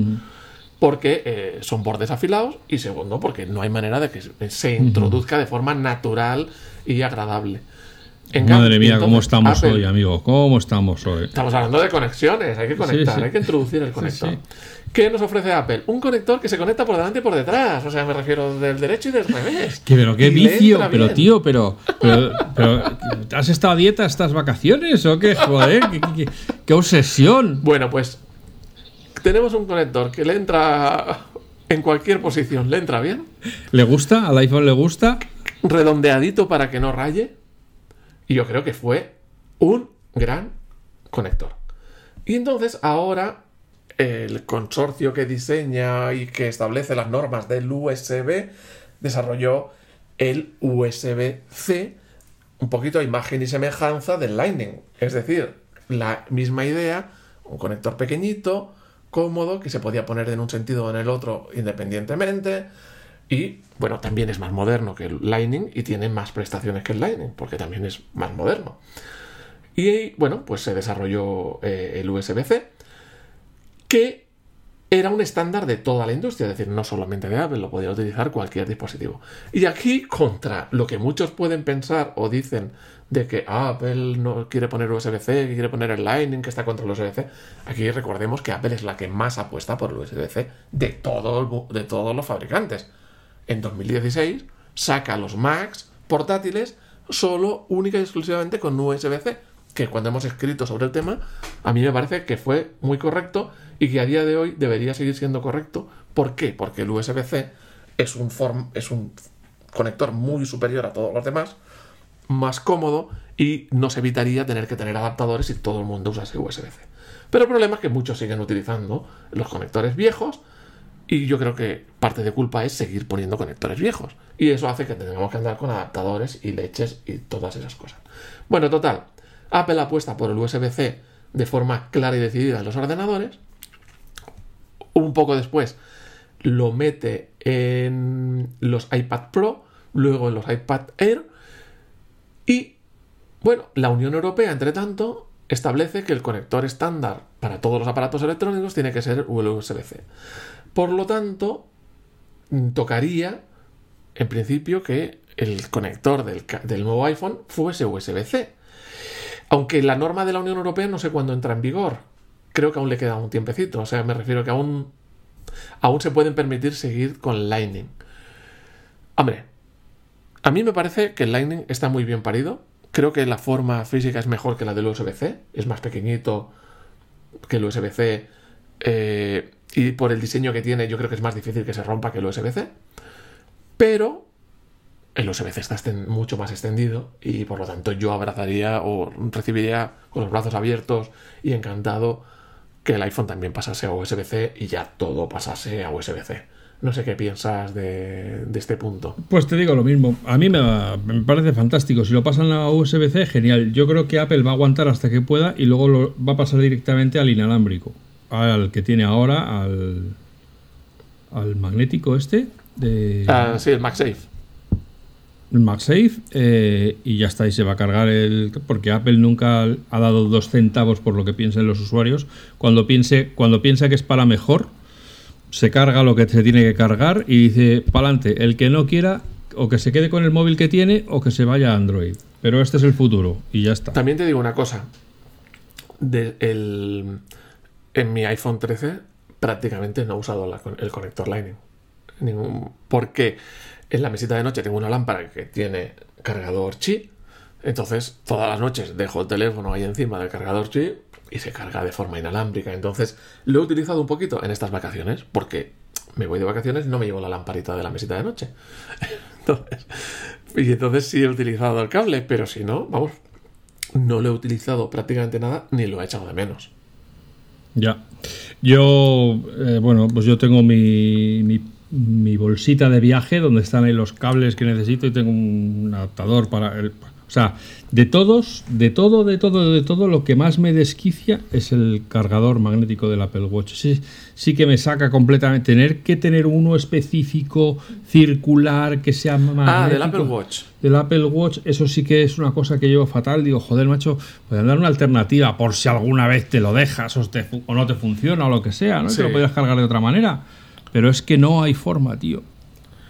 S2: Porque eh, son bordes afilados. Y segundo, porque no hay manera de que se introduzca de forma natural y agradable.
S1: Madre mía, ¿cómo estamos hoy, amigo? ¿Cómo estamos hoy?
S2: Estamos hablando de conexiones, hay que conectar, hay que introducir el conector. ¿Qué nos ofrece Apple? Un conector que se conecta por delante y por detrás. O sea, me refiero del derecho y del revés.
S1: ¿Qué, pero qué vicio, pero tío, pero, [laughs] pero, ¿Has estado a dieta estas vacaciones o qué? Joder, qué, obsesión.
S2: Bueno, pues tenemos un conector que le entra en cualquier posición, le entra bien.
S1: ¿Le gusta? ¿Al iPhone le gusta?
S2: Redondeadito para que no raye. Y yo creo que fue un gran conector. Y entonces ahora el consorcio que diseña y que establece las normas del USB desarrolló el USB-C, un poquito a imagen y semejanza del Lightning. Es decir, la misma idea, un conector pequeñito, cómodo, que se podía poner en un sentido o en el otro independientemente. Y bueno, también es más moderno que el Lightning y tiene más prestaciones que el Lightning, porque también es más moderno. Y bueno, pues se desarrolló eh, el USB-C, que era un estándar de toda la industria, es decir, no solamente de Apple, lo podía utilizar cualquier dispositivo. Y aquí, contra lo que muchos pueden pensar o dicen de que Apple no quiere poner USB-C, que quiere poner el Lightning, que está contra el USB-C, aquí recordemos que Apple es la que más apuesta por el USB-C de, de todos los fabricantes en 2016 saca los Macs portátiles solo, única y exclusivamente con USB-C, que cuando hemos escrito sobre el tema, a mí me parece que fue muy correcto y que a día de hoy debería seguir siendo correcto. ¿Por qué? Porque el USB-C es un, es un conector muy superior a todos los demás, más cómodo y nos evitaría tener que tener adaptadores si todo el mundo usase USB-C. Pero el problema es que muchos siguen utilizando los conectores viejos y yo creo que parte de culpa es seguir poniendo conectores viejos. Y eso hace que tengamos que andar con adaptadores y leches y todas esas cosas. Bueno, total. Apple apuesta por el USB-C de forma clara y decidida en los ordenadores. Un poco después lo mete en los iPad Pro, luego en los iPad Air. Y, bueno, la Unión Europea, entre tanto, establece que el conector estándar para todos los aparatos electrónicos tiene que ser USB-C. Por lo tanto, tocaría, en principio, que el conector del, nuevo iPhone fuese USB-C. Aunque la norma de la Unión Europea no sé cuándo entra en vigor. Creo que aún le queda un tiempecito. O sea, me refiero que aún, aún se pueden permitir seguir con Lightning. Hombre, a mí me parece que el Lightning está muy bien parido. Creo que la forma física es mejor que la del USB-C. Es más pequeñito que el USB-C. Eh, y por el diseño que tiene, yo creo que es más difícil que se rompa que el USB-C. Pero el USB-C está mucho más extendido y por lo tanto yo abrazaría o recibiría con los brazos abiertos y encantado que el iPhone también pasase a USB-C y ya todo pasase a USB-C. No sé qué piensas de, este punto.
S1: Pues te digo lo mismo. A mí me, me parece fantástico. Si lo pasan a USB-C, genial. Yo creo que Apple va a aguantar hasta que pueda y luego lo, va a pasar directamente al inalámbrico al que tiene ahora, al, al magnético este. De,
S2: ah, sí, el MagSafe.
S1: El MagSafe, eh, y ya está, y se va a cargar el. Porque Apple nunca ha dado dos centavos por lo que piensen los usuarios. Cuando, piense, cuando piensa que es para mejor, se carga lo que se tiene que cargar y dice, para adelante, el que no quiera, o que se quede con el móvil que tiene, o que se vaya a Android. Pero este es el futuro, y ya está.
S2: También te digo una cosa. De el en mi iPhone 13 prácticamente no he usado el conector Lightning. Ningún, porque en la mesita de noche tengo una lámpara que tiene cargador Qi. Entonces, todas las noches dejo el teléfono ahí encima del cargador Qi y se carga de forma inalámbrica. Entonces, lo he utilizado un poquito en estas vacaciones porque me voy de vacaciones no me llevo la lamparita de la mesita de noche. [laughs] Entonces, y entonces sí he utilizado el cable, pero si no, vamos, no lo he utilizado prácticamente nada ni lo he echado de menos.
S1: Ya. Yo, eh, bueno, pues yo tengo mi, mi, bolsita de viaje donde están ahí los cables que necesito y tengo un adaptador para el, o sea, de todos, de todo, de todo, de todo, lo que más me desquicia es el cargador magnético del Apple Watch. Sí, sí que me saca completamente. Tener que tener uno específico, circular, que sea magnético.
S2: Ah, del Apple Watch.
S1: Del Apple Watch, eso sí que es una cosa que llevo fatal. Digo, joder, macho, pueden dar una alternativa por si alguna vez te lo dejas o, no te funciona o lo que sea, ¿no? Que lo puedes cargar de otra manera. Pero es que no hay forma, tío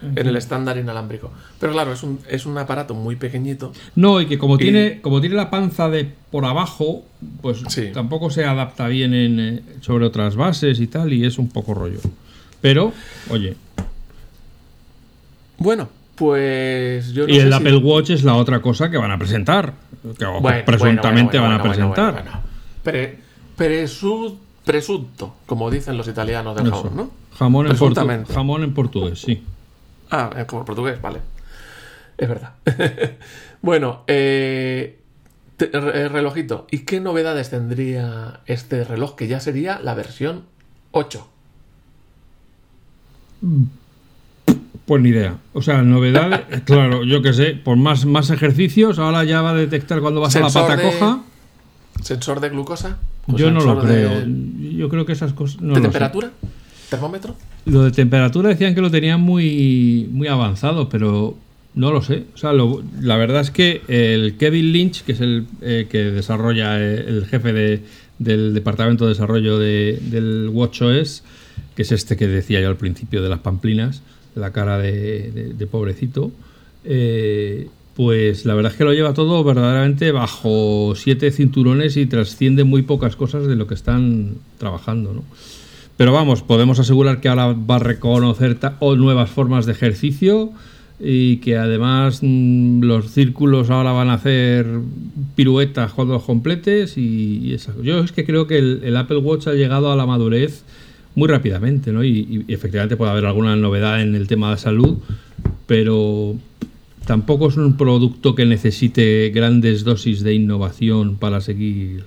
S2: en el estándar inalámbrico. Pero claro, es un, es un aparato muy pequeñito.
S1: No, y que como, Tiene, como tiene la panza de por abajo, pues tampoco se adapta bien en, eh, sobre otras bases y tal, y es un poco rollo. Pero, oye.
S2: Bueno, pues yo
S1: no Y el Apple Watch es la otra cosa que van a presentar. Que presuntamente van a presentar.
S2: presunto, como dicen los italianos del jamón, ¿no?
S1: Jamón en, jamón en portugués, sí.
S2: Ah, eh, como portugués, vale. Es verdad. [laughs] bueno, eh, eh, relojito. ¿Y qué novedades tendría este reloj que ya sería la versión 8?
S1: Pues ni idea. O sea, novedades, [laughs] claro, yo qué sé, por más, más ejercicios, ahora ya va a detectar cuando vas a la pata coja.
S2: ¿Sensor de glucosa?
S1: Yo no lo creo. Yo creo que esas cosas.
S2: ¿De temperatura? ¿Termómetro?
S1: Lo de temperatura decían que lo tenían muy, muy avanzado, pero no lo sé. O sea, la verdad es que el Kevin Lynch, que es el eh, que desarrolla eh, el jefe de, del departamento de desarrollo de, del WatchOS, que es este que decía yo al principio de las pamplinas, la cara de, pobrecito, eh, pues la verdad es que lo lleva todo verdaderamente bajo siete cinturones y trasciende muy pocas cosas de lo que están trabajando, ¿no? Pero vamos, podemos asegurar que ahora va a reconocer nuevas formas de ejercicio y que además mm, los círculos ahora van a hacer piruetas cuando los completes y, Yo es que creo que el, Apple Watch ha llegado a la madurez muy rápidamente, ¿no? Y, y, efectivamente puede haber alguna novedad en el tema de salud, pero tampoco es un producto que necesite grandes dosis de innovación para seguir,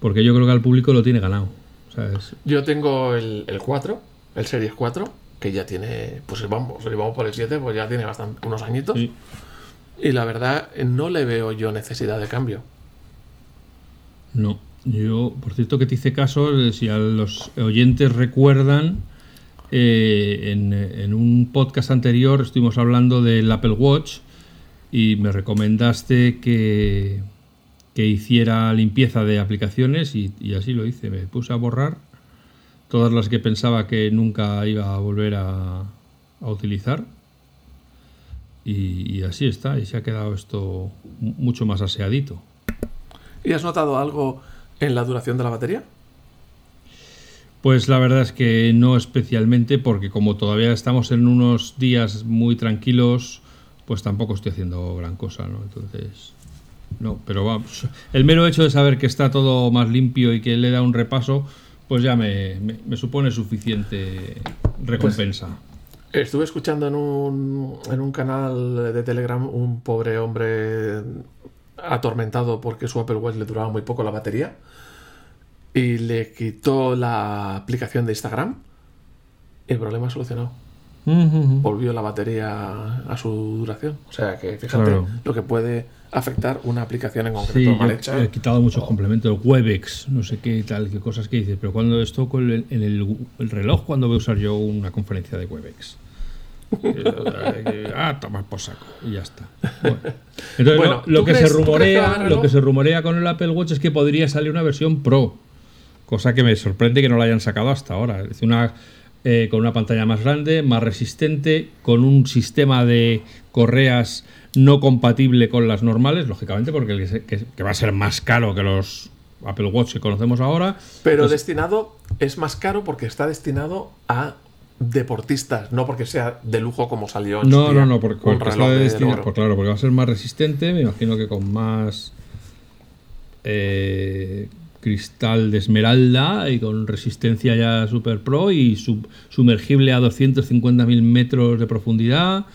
S1: porque yo creo que al público lo tiene ganado.
S2: Yo tengo el, 4, el Series 4, que ya tiene, pues vamos, si vamos por el 7, pues ya tiene bastante, unos añitos. Y la verdad, no le veo yo necesidad de cambio.
S1: No, yo, por cierto que te hice caso, eh, si a los oyentes recuerdan, eh, en, en, un podcast anterior estuvimos hablando del Apple Watch y me recomendaste que, que hiciera limpieza de aplicaciones y, así lo hice. Me puse a borrar todas las que pensaba que nunca iba a volver a, utilizar. Y, así está, y se ha quedado esto mucho más aseadito.
S2: ¿Y has notado algo en la duración de la batería?
S1: Pues la verdad es que no especialmente, porque como todavía estamos en unos días muy tranquilos, pues tampoco estoy haciendo gran cosa, ¿no? Entonces, no, pero vamos. El mero hecho de saber que está todo más limpio y que le da un repaso, pues ya me, supone suficiente recompensa.
S2: Pues, estuve escuchando en un, en un canal de Telegram un pobre hombre atormentado porque su Apple Watch le duraba muy poco la batería y le quitó la aplicación de Instagram y el problema solucionado. Volvió la batería a su duración. O sea que fíjate lo que puede afectar una aplicación en concreto mal hecha.
S1: He quitado muchos complementos, Webex, no sé qué tal, qué cosas que dices, pero cuando esto con el, en el, reloj, cuando voy a usar yo una conferencia de Webex? [laughs] ah, tomar por saco y ya está. Entonces, lo, que se rumorea, lo que se rumorea con el Apple Watch es que podría salir una versión Pro, cosa que me sorprende que no la hayan sacado hasta ahora. Es una eh, con una pantalla más grande, más resistente, con un sistema de correas no compatible con las normales, lógicamente, porque que, va a ser más caro que los Apple Watch que conocemos ahora.
S2: Pero pues destinado, es más caro porque está destinado a deportistas, no porque sea de lujo como salió
S1: en No, no, no, porque, porque destinado, pues claro, porque va a ser más resistente, me imagino que con más eh, cristal de esmeralda y con resistencia ya super pro y sumergible a 250.000 metros de profundidad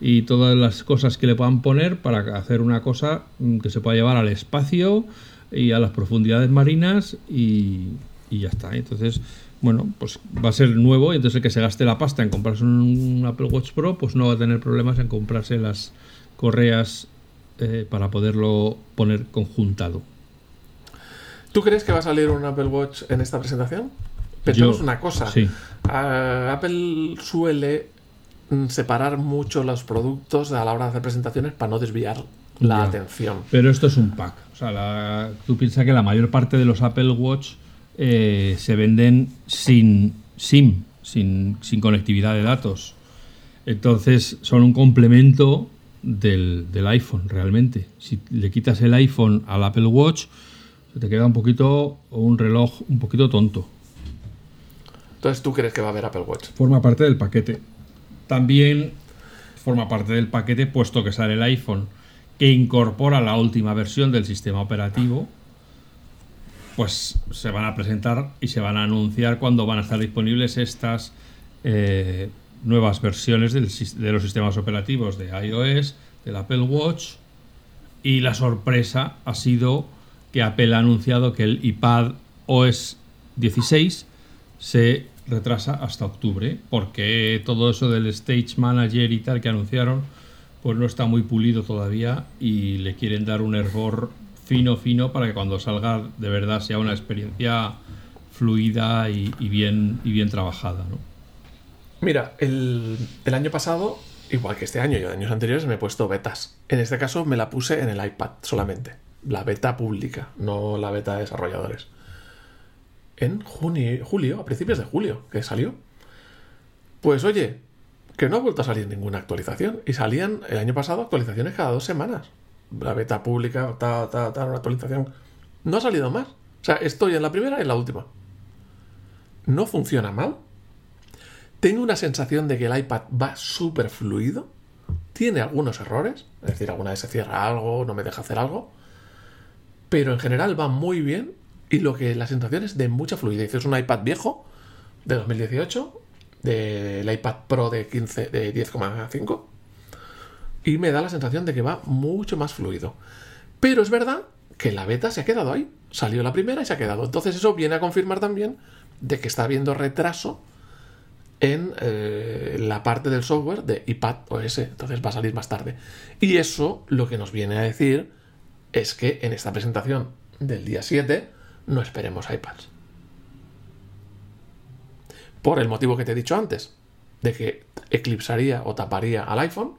S1: y todas las cosas que le puedan poner para hacer una cosa mm, que se pueda llevar al espacio y a las profundidades marinas y, y ya está. Entonces, bueno, pues va a ser nuevo y entonces el que se gaste la pasta en comprarse un Apple Watch Pro, pues no va a tener problemas en comprarse las correas eh, para poderlo poner conjuntado.
S2: ¿Tú crees que va a salir un Apple Watch en esta presentación? Pensemos una cosa.
S1: Sí.
S2: Apple suele mm, separar mucho los productos a la hora de hacer presentaciones para no desviar la
S1: Ya.
S2: atención.
S1: Pero esto es un pack. O sea, la- tú piensas que la mayor parte de los Apple Watch eh, se venden sin SIM, sin, sin conectividad de datos. Entonces son un complemento del, del iPhone, realmente. Si le quitas el iPhone al Apple Watch, se te queda un poquito, o un reloj un poquito tonto.
S2: Entonces, ¿tú crees que va a haber Apple Watch?
S1: Forma parte del paquete. También forma parte del paquete, puesto que sale el iPhone, que incorpora la última versión del sistema operativo, pues se van a presentar y se van a anunciar cuando van a estar disponibles estas eh, nuevas versiones del de los sistemas operativos de iOS, del Apple Watch. Y la sorpresa ha sido que Apple ha anunciado que el iPad OS 16 se retrasa hasta octubre, porque todo eso del Stage Manager y tal que anunciaron, pues no está muy pulido todavía y le quieren dar un hervor fino, fino, para que cuando salga de verdad sea una experiencia fluida y, bien, y bien trabajada.
S2: Mira, el, el año pasado, igual que este año y años anteriores, me he puesto betas. En este caso me la puse en el iPad solamente. La beta pública, no la beta de desarrolladores. En junio, julio, a principios de julio, que salió. Pues oye, que no ha vuelto a salir ninguna actualización. Y salían el año pasado actualizaciones cada dos semanas. La beta pública, ta, ta, ta, una actualización. No ha salido más. O sea, estoy en la primera y en la última. No funciona mal. Tengo una sensación de que el iPad va súper fluido. Tiene algunos errores. Es decir, alguna vez se cierra algo, no me deja hacer algo. Pero en general va muy bien. Y lo que la sensación es de mucha fluidez. Es un iPad viejo de 2018. Del iPad Pro de 15, de 10,5. Y me da la sensación de que va mucho más fluido. Pero es verdad que la beta se ha quedado ahí. Salió la primera y se ha quedado. Entonces eso viene a confirmar también de que está habiendo retraso en eh, la parte del software de iPad OS. Entonces va a salir más tarde. Y eso lo que nos viene a decir es que en esta presentación del día 7 no esperemos iPads. Por el motivo que te he dicho antes, de que eclipsaría o taparía al iPhone.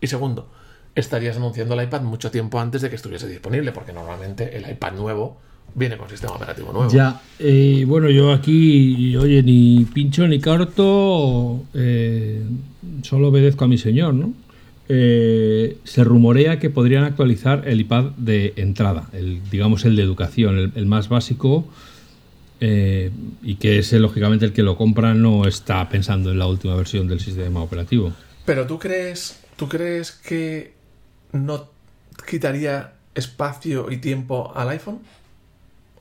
S2: Y segundo, estarías anunciando el iPad mucho tiempo antes de que estuviese disponible, porque normalmente el iPad nuevo viene con sistema operativo nuevo.
S1: Ya, eh, bueno, yo aquí, oye, ni pincho ni carto, eh, solo obedezco a mi señor, ¿no? Eh, se rumorea que podrían actualizar el iPad de entrada, el, digamos el de educación, el, más básico, eh, y que ese, lógicamente, el que lo compra no está pensando en la última versión del sistema operativo.
S2: Pero tú crees, tú crees que no quitaría espacio y tiempo al iPhone?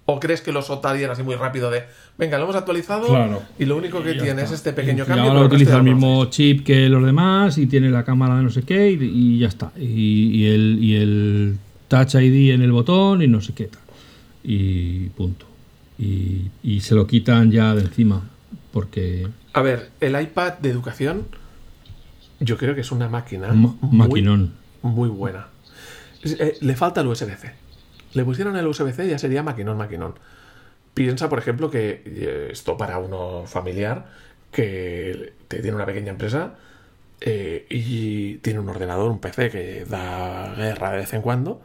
S2: ¿O crees que lo soltarían así muy rápido de, venga, lo hemos actualizado
S1: Claro.
S2: y lo único que tiene
S1: está.
S2: es este pequeño cambio?
S1: Ahora utiliza el mismo chip que los demás y tiene la cámara de no sé qué y, y ya está. Y, y el, y el Touch ID en el botón y no sé qué tal. Y punto. Y, y se lo quitan ya de encima. Porque.
S2: A ver, el iPad de educación yo creo que es una máquina
S1: Ma-
S2: muy,
S1: maquinón.
S2: muy buena. Eh, le falta el USB-C. Le pusieron el USB-C ya sería maquinón, maquinón. Piensa, por ejemplo, que eh, esto para uno familiar que tiene una pequeña empresa eh, y tiene un ordenador, un PC que da guerra de vez en cuando.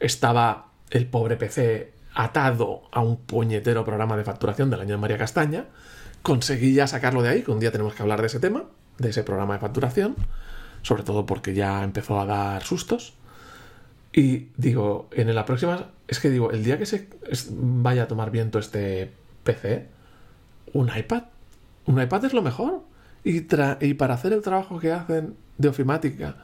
S2: Estaba el pobre PC atado a un puñetero programa de facturación del año de María Castaña. Conseguí ya sacarlo de ahí, que un día tenemos que hablar de ese tema, de ese programa de facturación, sobre todo porque ya empezó a dar sustos. Y digo, en la próxima, es que digo, el día que se vaya a tomar viento este PC, un iPad. Un iPad es lo mejor. Y, tra- y para hacer el trabajo que hacen de ofimática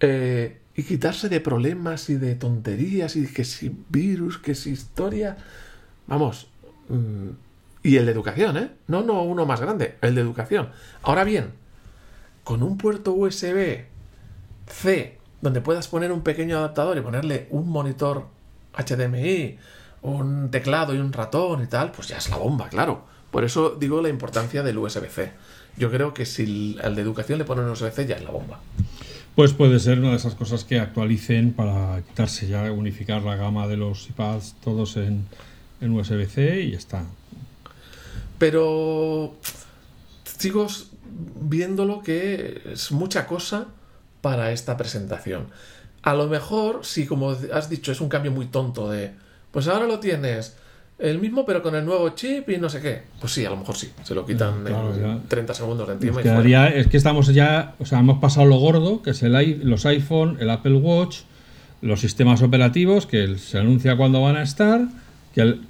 S2: eh, y quitarse de problemas y de tonterías y que si virus, que si historia. Vamos. mm, y el de educación, ¿eh? No, no uno más grande, el de educación. Ahora bien, con un puerto USB C, donde puedas poner un pequeño adaptador y ponerle un monitor HDMI, un teclado y un ratón y tal, pues ya es la bomba, claro. Por eso digo la importancia del USB-C. Yo creo que si al de educación le ponen USB-C ya es la bomba.
S1: Pues puede ser una de esas cosas que actualicen para quitarse ya, unificar la gama de los iPads todos en, en USB-C y ya está.
S2: Pero sigo viéndolo que es mucha cosa para esta presentación. A lo mejor, si como has dicho, es un cambio muy tonto de, pues ahora lo tienes el mismo pero con el nuevo chip y no sé qué. Pues sí, a lo mejor sí, se lo quitan en 30 segundos de encima.
S1: es que estamos ya, o sea, hemos pasado lo gordo, que es el, los iPhone, el Apple Watch, los sistemas operativos, que se anuncia cuando van a estar.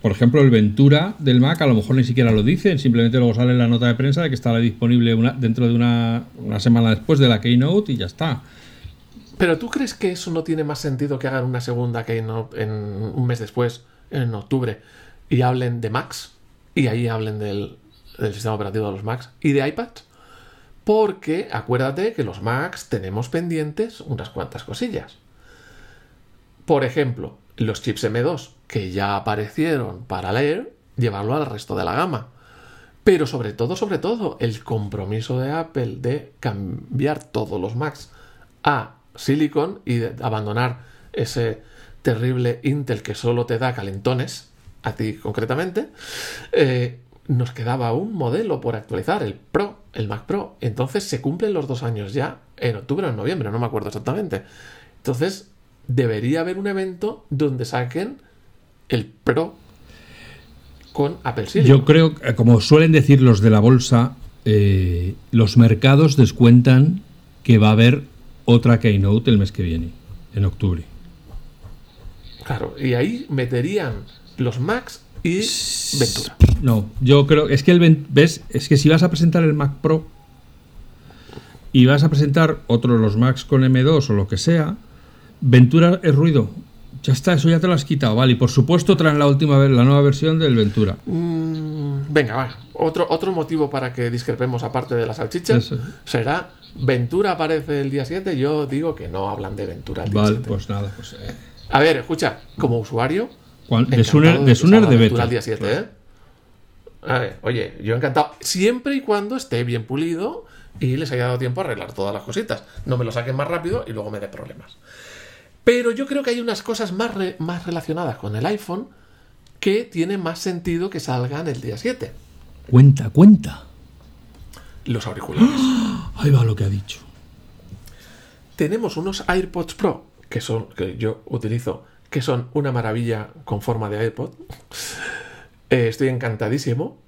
S1: Por ejemplo, el Ventura del Mac a lo mejor ni siquiera lo dicen, simplemente luego sale la nota de prensa de que estará disponible dentro de una, una semana después de la Keynote y ya está.
S2: Pero ¿tú crees que eso no tiene más sentido que hagan una segunda Keynote en un mes después, en octubre? y hablen de Macs y ahí hablen del, sistema operativo de los Macs y de iPads. Porque acuérdate que los Macs tenemos pendientes unas cuantas cosillas. Por ejemplo, los chips M2 que ya aparecieron para leer, llevarlo al resto de la gama. Pero sobre todo, sobre todo, el compromiso de Apple de cambiar todos los Macs a Silicon y de abandonar ese terrible Intel que solo te da calentones a ti concretamente, eh, nos quedaba un modelo por actualizar, el Pro, el Mac Pro. Entonces se cumplen los dos años ya, en octubre o en noviembre, no me acuerdo exactamente. Entonces debería haber un evento donde saquen el Pro con Apple Silicon.
S1: Yo creo, eh, como suelen decir los de la bolsa, eh, los mercados descuentan que va a haber otra Keynote el mes que viene, en octubre.
S2: Claro, y ahí meterían los Macs y Ventura.
S1: No, yo creo es que el ves, es que si vas a presentar el Mac Pro y vas a presentar otro los Macs con M2 o lo que sea, Ventura es ruido. Ya está, eso ya te lo has quitado, vale. Y por supuesto traen la última la nueva versión del Ventura.
S2: Mm, venga, va. Otro, otro motivo para que discrepemos aparte de las salchichas será Ventura aparece el día 7. Yo digo que no hablan de Ventura el día
S1: vale, pues nada, pues. Eh.
S2: A ver, escucha, como usuario,
S1: de Suner de, de beta.
S2: día 7, ¿eh? oye, yo encantado. Siempre y cuando esté bien pulido y les haya dado tiempo a arreglar todas las cositas. No me lo saquen más rápido y luego me dé problemas. Pero yo creo que hay unas cosas más, más relacionadas con el iPhone que tiene más sentido que salgan el día 7.
S1: Cuenta, cuenta.
S2: Los auriculares. [gasps]
S1: Ahí va lo que ha dicho.
S2: Tenemos unos AirPods Pro, que son, que yo utilizo que son una maravilla con forma de iPod. Eh, estoy encantadísimo.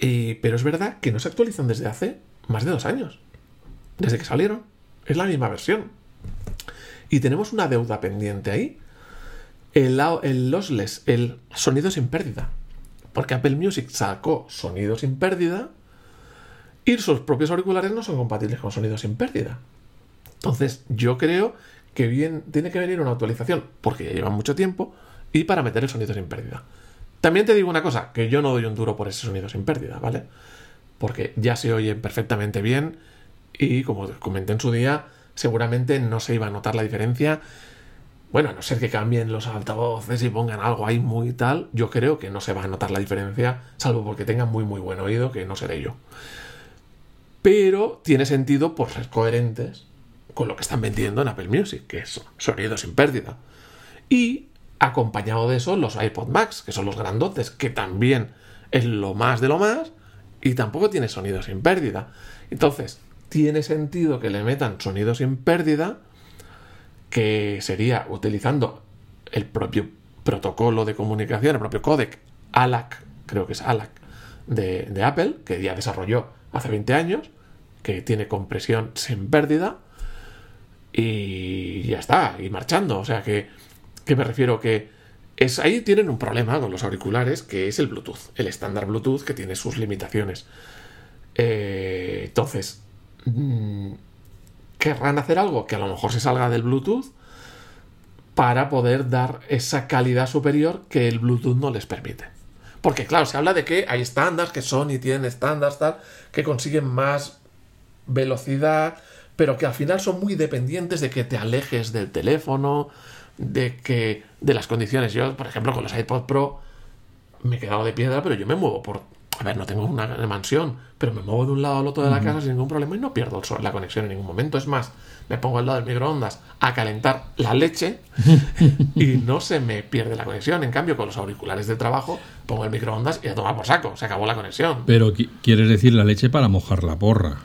S2: pero es verdad que no se actualizan desde hace más de dos años. Desde que salieron. Es la misma versión. Y tenemos una deuda pendiente ahí. El, el el sonido sin pérdida. Porque Apple Music sacó sonido sin pérdida y sus propios auriculares no son compatibles con sonido sin pérdida. Entonces, yo creo que bien tiene que venir una actualización, porque ya lleva mucho tiempo, y para meter el sonido sin pérdida. También te digo una cosa, que yo no doy un duro por ese sonido sin pérdida, ¿vale? Porque ya se oye perfectamente bien y como comenté en su día, seguramente no se iba a notar la diferencia. Bueno, a no ser que cambien los altavoces y pongan algo ahí muy tal, yo creo que no se va a notar la diferencia, salvo porque tengan muy muy buen oído, que no seré yo. Pero tiene sentido por ser coherentes con lo que están vendiendo en Apple Music, que es sonido sin pérdida. Y acompañado de eso, los iPod Max, que son los grandotes, que también es lo más de lo más, y tampoco tiene sonido sin pérdida. Entonces, tiene sentido que le metan sonido sin pérdida, que sería utilizando el propio protocolo de comunicación, el propio codec ALAC, creo que es ALAC, de, Apple, que ya desarrolló hace 20 años, que tiene compresión sin pérdida, y ya está, y marchando. O sea que, que me refiero que es, ahí tienen un problema con los auriculares, que es el Bluetooth, el estándar Bluetooth que tiene sus limitaciones. Eh, entonces, querrán hacer algo que a lo mejor se salga del Bluetooth para poder dar esa calidad superior que el Bluetooth no les permite. Porque claro, se habla de que hay estándares, que Sony tiene estándares tal, que consiguen más velocidad, pero que al final son muy dependientes de que te alejes del teléfono, de que de las condiciones. Yo, por ejemplo, con los iPod Pro me he quedado de piedra, pero yo me muevo por a ver, no tengo una mansión, pero me muevo de un lado al otro de la casa sin ningún problema y no pierdo la conexión en ningún momento. Es más, me pongo al lado del microondas a calentar la leche [laughs] y no se me pierde la conexión. En cambio, con los auriculares de trabajo, pongo el microondas y a tomar por saco. Se acabó la conexión.
S1: Pero quieres decir la leche para mojar la porra.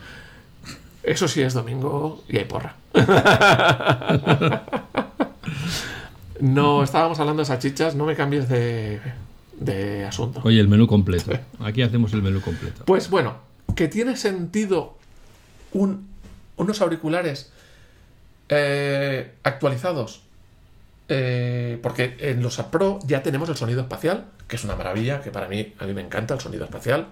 S2: Eso sí es domingo y hay porra. [laughs] [laughs] no, estábamos hablando de salchichas, no me cambies de, de asunto.
S1: Oye, el menú completo. Aquí hacemos el menú completo.
S2: Pues bueno, que tiene sentido unos auriculares eh, actualizados. Eh, porque en los Pro ya tenemos el sonido espacial, que es una maravilla, que para mí, a mí me encanta el sonido espacial.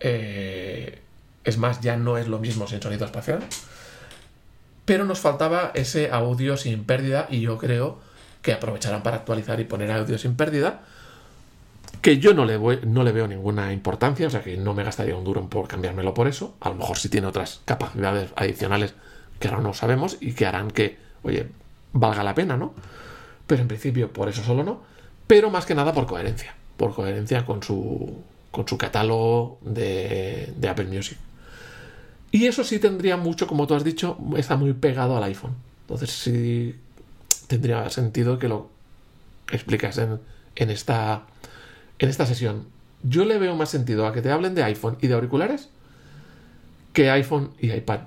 S2: Eh, es más, ya no es lo mismo sin sonido espacial. Pero nos faltaba ese audio sin pérdida y yo creo que aprovecharán para actualizar y poner audio sin pérdida que yo no le, veo ninguna importancia, o sea que no me gastaría un duro por cambiármelo por eso. A lo mejor si tiene otras capacidades adicionales que ahora no sabemos y que harán que, oye, valga la pena, ¿no? Pero en principio por eso solo no. Pero más que nada por coherencia. Por coherencia con su, con su catálogo de, de Apple Music. Y eso sí tendría mucho, como tú has dicho, está muy pegado al iPhone. Entonces sí tendría sentido que lo explicas en esta en esta sesión, yo le veo más sentido a que te hablen de iPhone y de auriculares que iPhone y iPad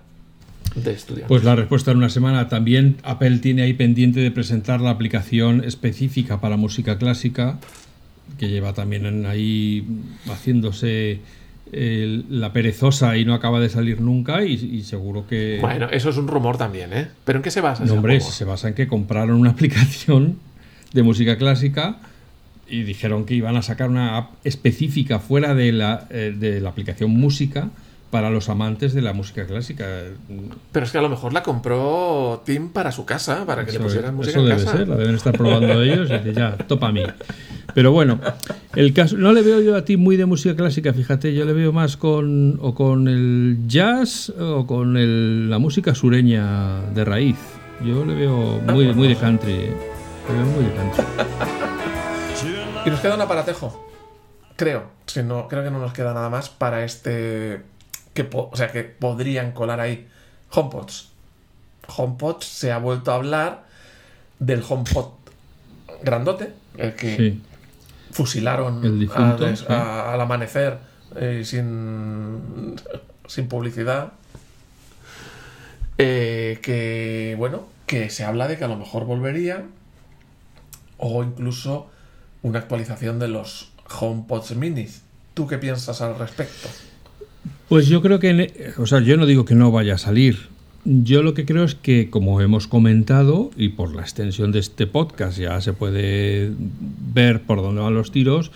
S2: de estudiantes.
S1: Pues la respuesta en una semana. También Apple tiene ahí pendiente de presentar la aplicación específica para música clásica, que lleva también ahí haciéndose la perezosa y no acaba de salir nunca y, seguro que...
S2: Bueno, eso es un rumor también, ¿eh? ¿Pero en qué se basa?
S1: No, hombre, se basa en que compraron una [laughs] aplicación de música clásica y dijeron que iban a sacar una app específica fuera de la, eh, de la aplicación música para los amantes de la música clásica.
S2: Pero es que a lo mejor la compró Tim para su casa, para que le pusieran música
S1: eso
S2: en
S1: debe ser, la deben estar probando ellos y dice, ya, topa a mí. Pero bueno, el caso, no le veo yo a ti muy de música clásica, fíjate, yo le veo más con o con el jazz o con el, la música sureña de raíz. Yo le veo muy, muy de country, le veo muy de country.
S2: Y nos queda un aparatejo. Creo. Si no, creo que no nos queda nada más para este. Que o sea, que podrían colar ahí HomePods. HomePods se ha vuelto a hablar del HomePod grandote, el que fusilaron al amanecer eh, sin, sin publicidad. Eh, que bueno, que se habla de que a lo mejor volvería o incluso una actualización de los HomePods minis. ¿Tú qué piensas al respecto?
S1: Pues yo creo que, e, o sea, yo no digo que no vaya a salir. Yo lo que creo es que, como hemos comentado, y por la extensión de este podcast ya se puede ver por dónde van los tiros,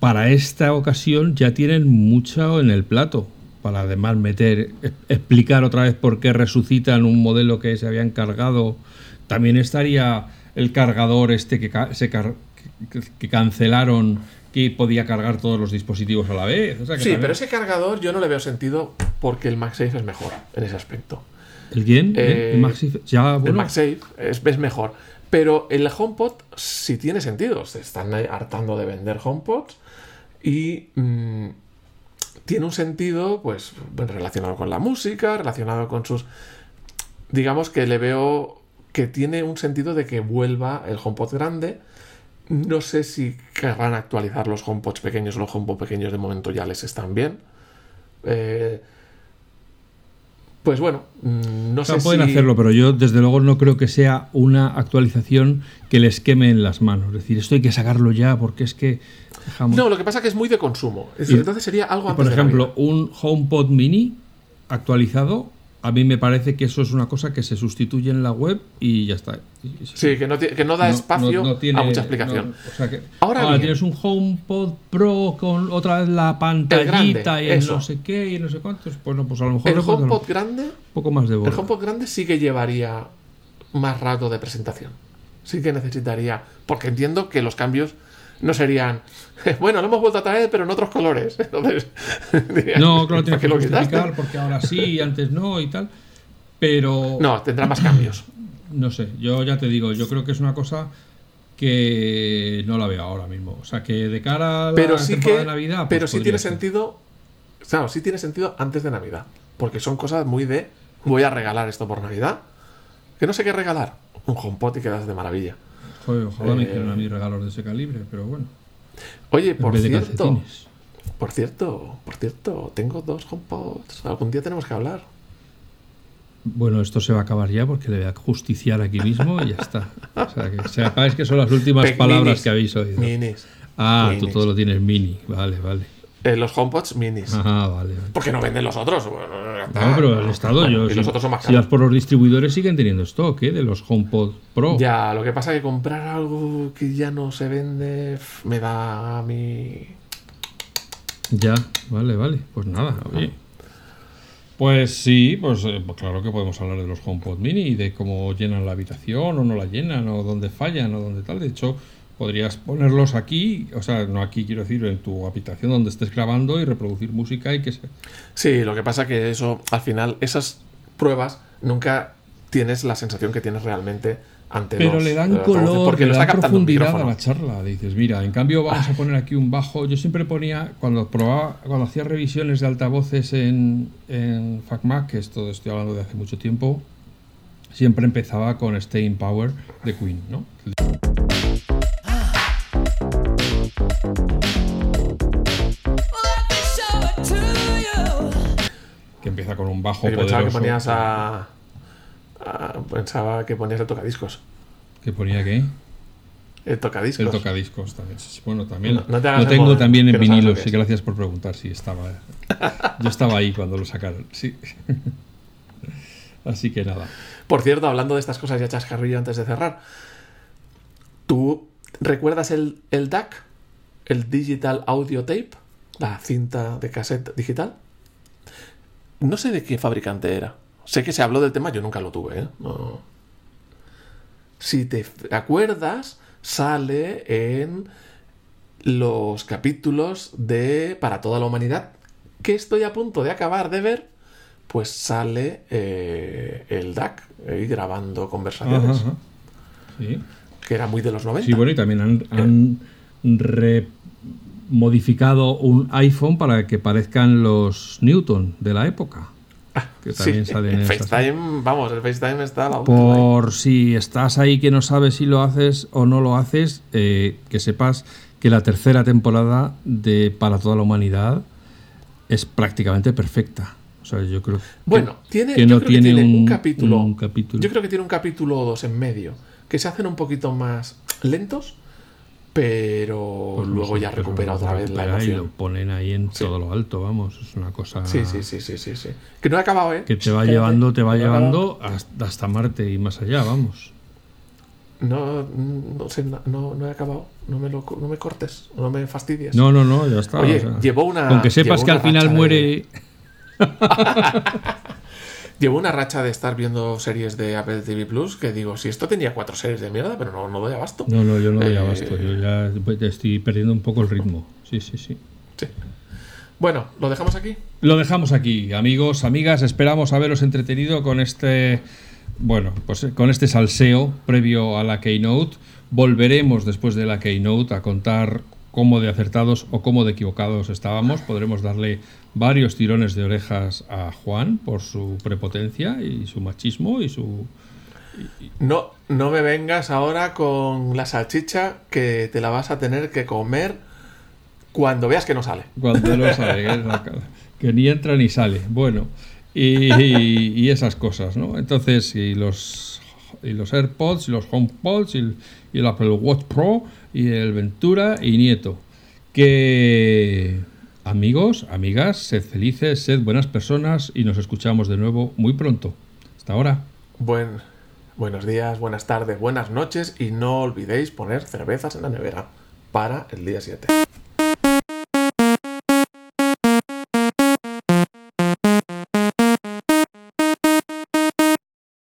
S1: para esta ocasión ya tienen mucho en el plato. Para además meter, e, explicar otra vez por qué resucitan un modelo que se había encargado. También estaría el cargador este que se, que, cancelaron que podía cargar todos los dispositivos a la vez.
S2: sí, pero ese cargador yo no le veo sentido porque el MagSafe es mejor en ese aspecto.
S1: ¿El quién? ¿El
S2: eh, MagSafe? Ya, El MagSafe es, es, mejor. Pero el HomePod sí tiene sentido. Se están hartando de vender HomePods y mm, tiene un sentido pues relacionado con la música, relacionado con sus... Digamos que le veo que tiene un sentido de que vuelva el HomePod grande no sé si querrán actualizar los HomePods pequeños. Los HomePods pequeños de momento ya les están bien. Eh, pues bueno, mm, no sé
S1: pueden hacerlo, pero yo desde luego no creo que sea una actualización que les queme en las manos. Es decir, esto hay que sacarlo ya porque es que...
S2: No, lo que pasa es que es muy de consumo. entonces sería algo
S1: antes Por ejemplo, un HomePod mini actualizado a mí me parece que eso es una cosa que se sustituye en la web y ya está.
S2: Sí, que no, da espacio a mucha explicación.
S1: ahora, tienes un HomePod Pro con otra vez la pantallita y no sé qué y no sé cuántos. Pues no, pues a lo mejor.
S2: El HomePod grande. Un
S1: poco más de
S2: El HomePod grande sí que llevaría más rato de presentación. Sí que necesitaría. Porque entiendo que los cambios no serían, [laughs] bueno, lo hemos vuelto a traer, pero en otros colores. [laughs] Entonces, [laughs]
S1: no, claro, tienes que justificar porque ahora sí, y antes no y tal. Pero.
S2: No, tendrá más cambios. [clears throat]
S1: No sé, yo ya te digo, yo creo que es una cosa que no la veo ahora mismo. O sea, que de cara a la
S2: pero sí temporada de Navidad. Pues pero sí tiene sentido. Claro, sí tiene sentido antes de Navidad. Porque son cosas muy de. Voy a regalar esto por Navidad. Que no sé qué regalar. Un HomePod y quedas de maravilla.
S1: Joder, ojalá me quieran a mí regalos de ese calibre, pero bueno.
S2: Oye, por cierto. Por cierto, por cierto, tengo dos HomePods. Algún día tenemos que hablar.
S1: Bueno, esto se va a acabar ya porque le voy a justiciar aquí mismo y ya está. O sea, que sepáis que son las últimas palabras que habéis oído.
S2: Minis.
S1: Ah, tú todo lo tienes mini. Vale, vale.
S2: Eh, los HomePods minis.
S1: Ajá, vale,
S2: Porque no venden los otros.
S1: no, pero el estado yo.
S2: Y los otros son más
S1: Si vas por los distribuidores siguen teniendo stock, ¿eh? De los HomePod Pro.
S2: Ya, lo que pasa es que comprar algo que ya no se vende me da a mí.
S1: Ya, vale, vale. Pues nada, oye. Pues sí, pues, eh, pues, claro que podemos hablar de los HomePod Mini y de cómo llenan la habitación o no la llenan o dónde fallan o dónde tal. De hecho, podrías ponerlos aquí, o sea, no aquí quiero decir, en tu habitación donde estés grabando y reproducir música y que se...
S2: Sí, lo que pasa que eso, al final, esas pruebas nunca tienes la sensación que tienes realmente
S1: pero le dan color, porque le dan profundidad a la charla. Dices, mira, en cambio vamos a poner aquí un bajo. Yo siempre ponía, cuando probaba, cuando hacía revisiones de altavoces en, en FacMac, que esto estoy hablando de hace mucho tiempo, siempre empezaba con Staying Power de Queen, ¿no? Empieza con un bajo
S2: poderoso. que ponías a pensaba que ponías el tocadiscos.
S1: ¿Que ponía qué?
S2: El tocadiscos.
S1: El tocadiscos también. Bueno, también lo tengo también en vinilo. Sí, gracias por preguntar. Sí, estaba. [laughs] Yo estaba ahí cuando lo sacaron. Sí. [laughs] Así que nada.
S2: Por cierto, hablando de estas cosas ya chascarrillo antes de cerrar. ¿Tú recuerdas el, el DAC? El Digital Audio Tape. La cinta de cassette digital. No sé de qué fabricante era. Sé que se habló del tema, yo nunca lo tuve, ¿eh? Si te acuerdas, sale en los capítulos de Para toda la humanidad, que estoy a punto de acabar de ver, pues sale eh, el DAC ahí grabando conversaciones. Sí. Que era muy de los 90.
S1: Sí, bueno, y también han, han modificado un iPhone para que parezcan los Newton de la época.
S2: Que también salen FaceTime, vamos, el FaceTime está a la
S1: Por si estás ahí que no sabes si lo haces o no lo haces, eh, que sepas que la tercera temporada de Para toda la humanidad es prácticamente perfecta. O sea, yo creo
S2: bueno, tiene, que no tiene, un, capítulo, un, capítulo. Yo creo que tiene un capítulo o dos en medio que se hacen un poquito más lentos pero pues luego ya recupera otra vez la emoción. Y lo
S1: ponen ahí en todo lo alto, vamos, es una cosa...
S2: Sí, sí, sí, sí, sí, sí. Que no he acabado, ¿eh?
S1: Que te va llevando, te va llevando hasta, Marte y más allá, vamos.
S2: No, no sé, no, no he acabado. No me, lo, no me cortes, no me fastidies.
S1: No, no, no, ya está.
S2: Oye, llevó una...
S1: Aunque sepas que al final muere... [laughs] [laughs]
S2: Llevo una racha de estar viendo series de Apple TV Plus que digo, si esto tenía cuatro series de mierda, pero no, no doy abasto.
S1: No, no, yo no doy eh, abasto. Yo ya estoy perdiendo un poco el ritmo. Sí, sí, sí.
S2: Sí. Bueno, ¿lo dejamos aquí?
S1: Lo dejamos aquí, amigos, amigas. Esperamos haberos entretenido con este. Bueno, pues con este salseo previo a la Keynote. Volveremos después de la Keynote a contar cómo de acertados o cómo de equivocados estábamos. Podremos darle varios tirones de orejas a Juan por su prepotencia y su machismo y su...
S2: No, no me vengas ahora con la salchicha que te la vas a tener que comer cuando veas que no sale.
S1: Cuando no sale, que ni entra ni sale. Bueno, y, esas cosas, ¿no? Entonces, y los, y los AirPods, y los HomePods, y y el Apple Watch Pro, y el Ventura, y Nieto. Que Amigos, amigas, sed felices, sed buenas personas y nos escuchamos de nuevo muy pronto. Hasta ahora.
S2: Buen, buenos días, buenas tardes, buenas noches y no olvidéis poner cervezas en la nevera para el día 7.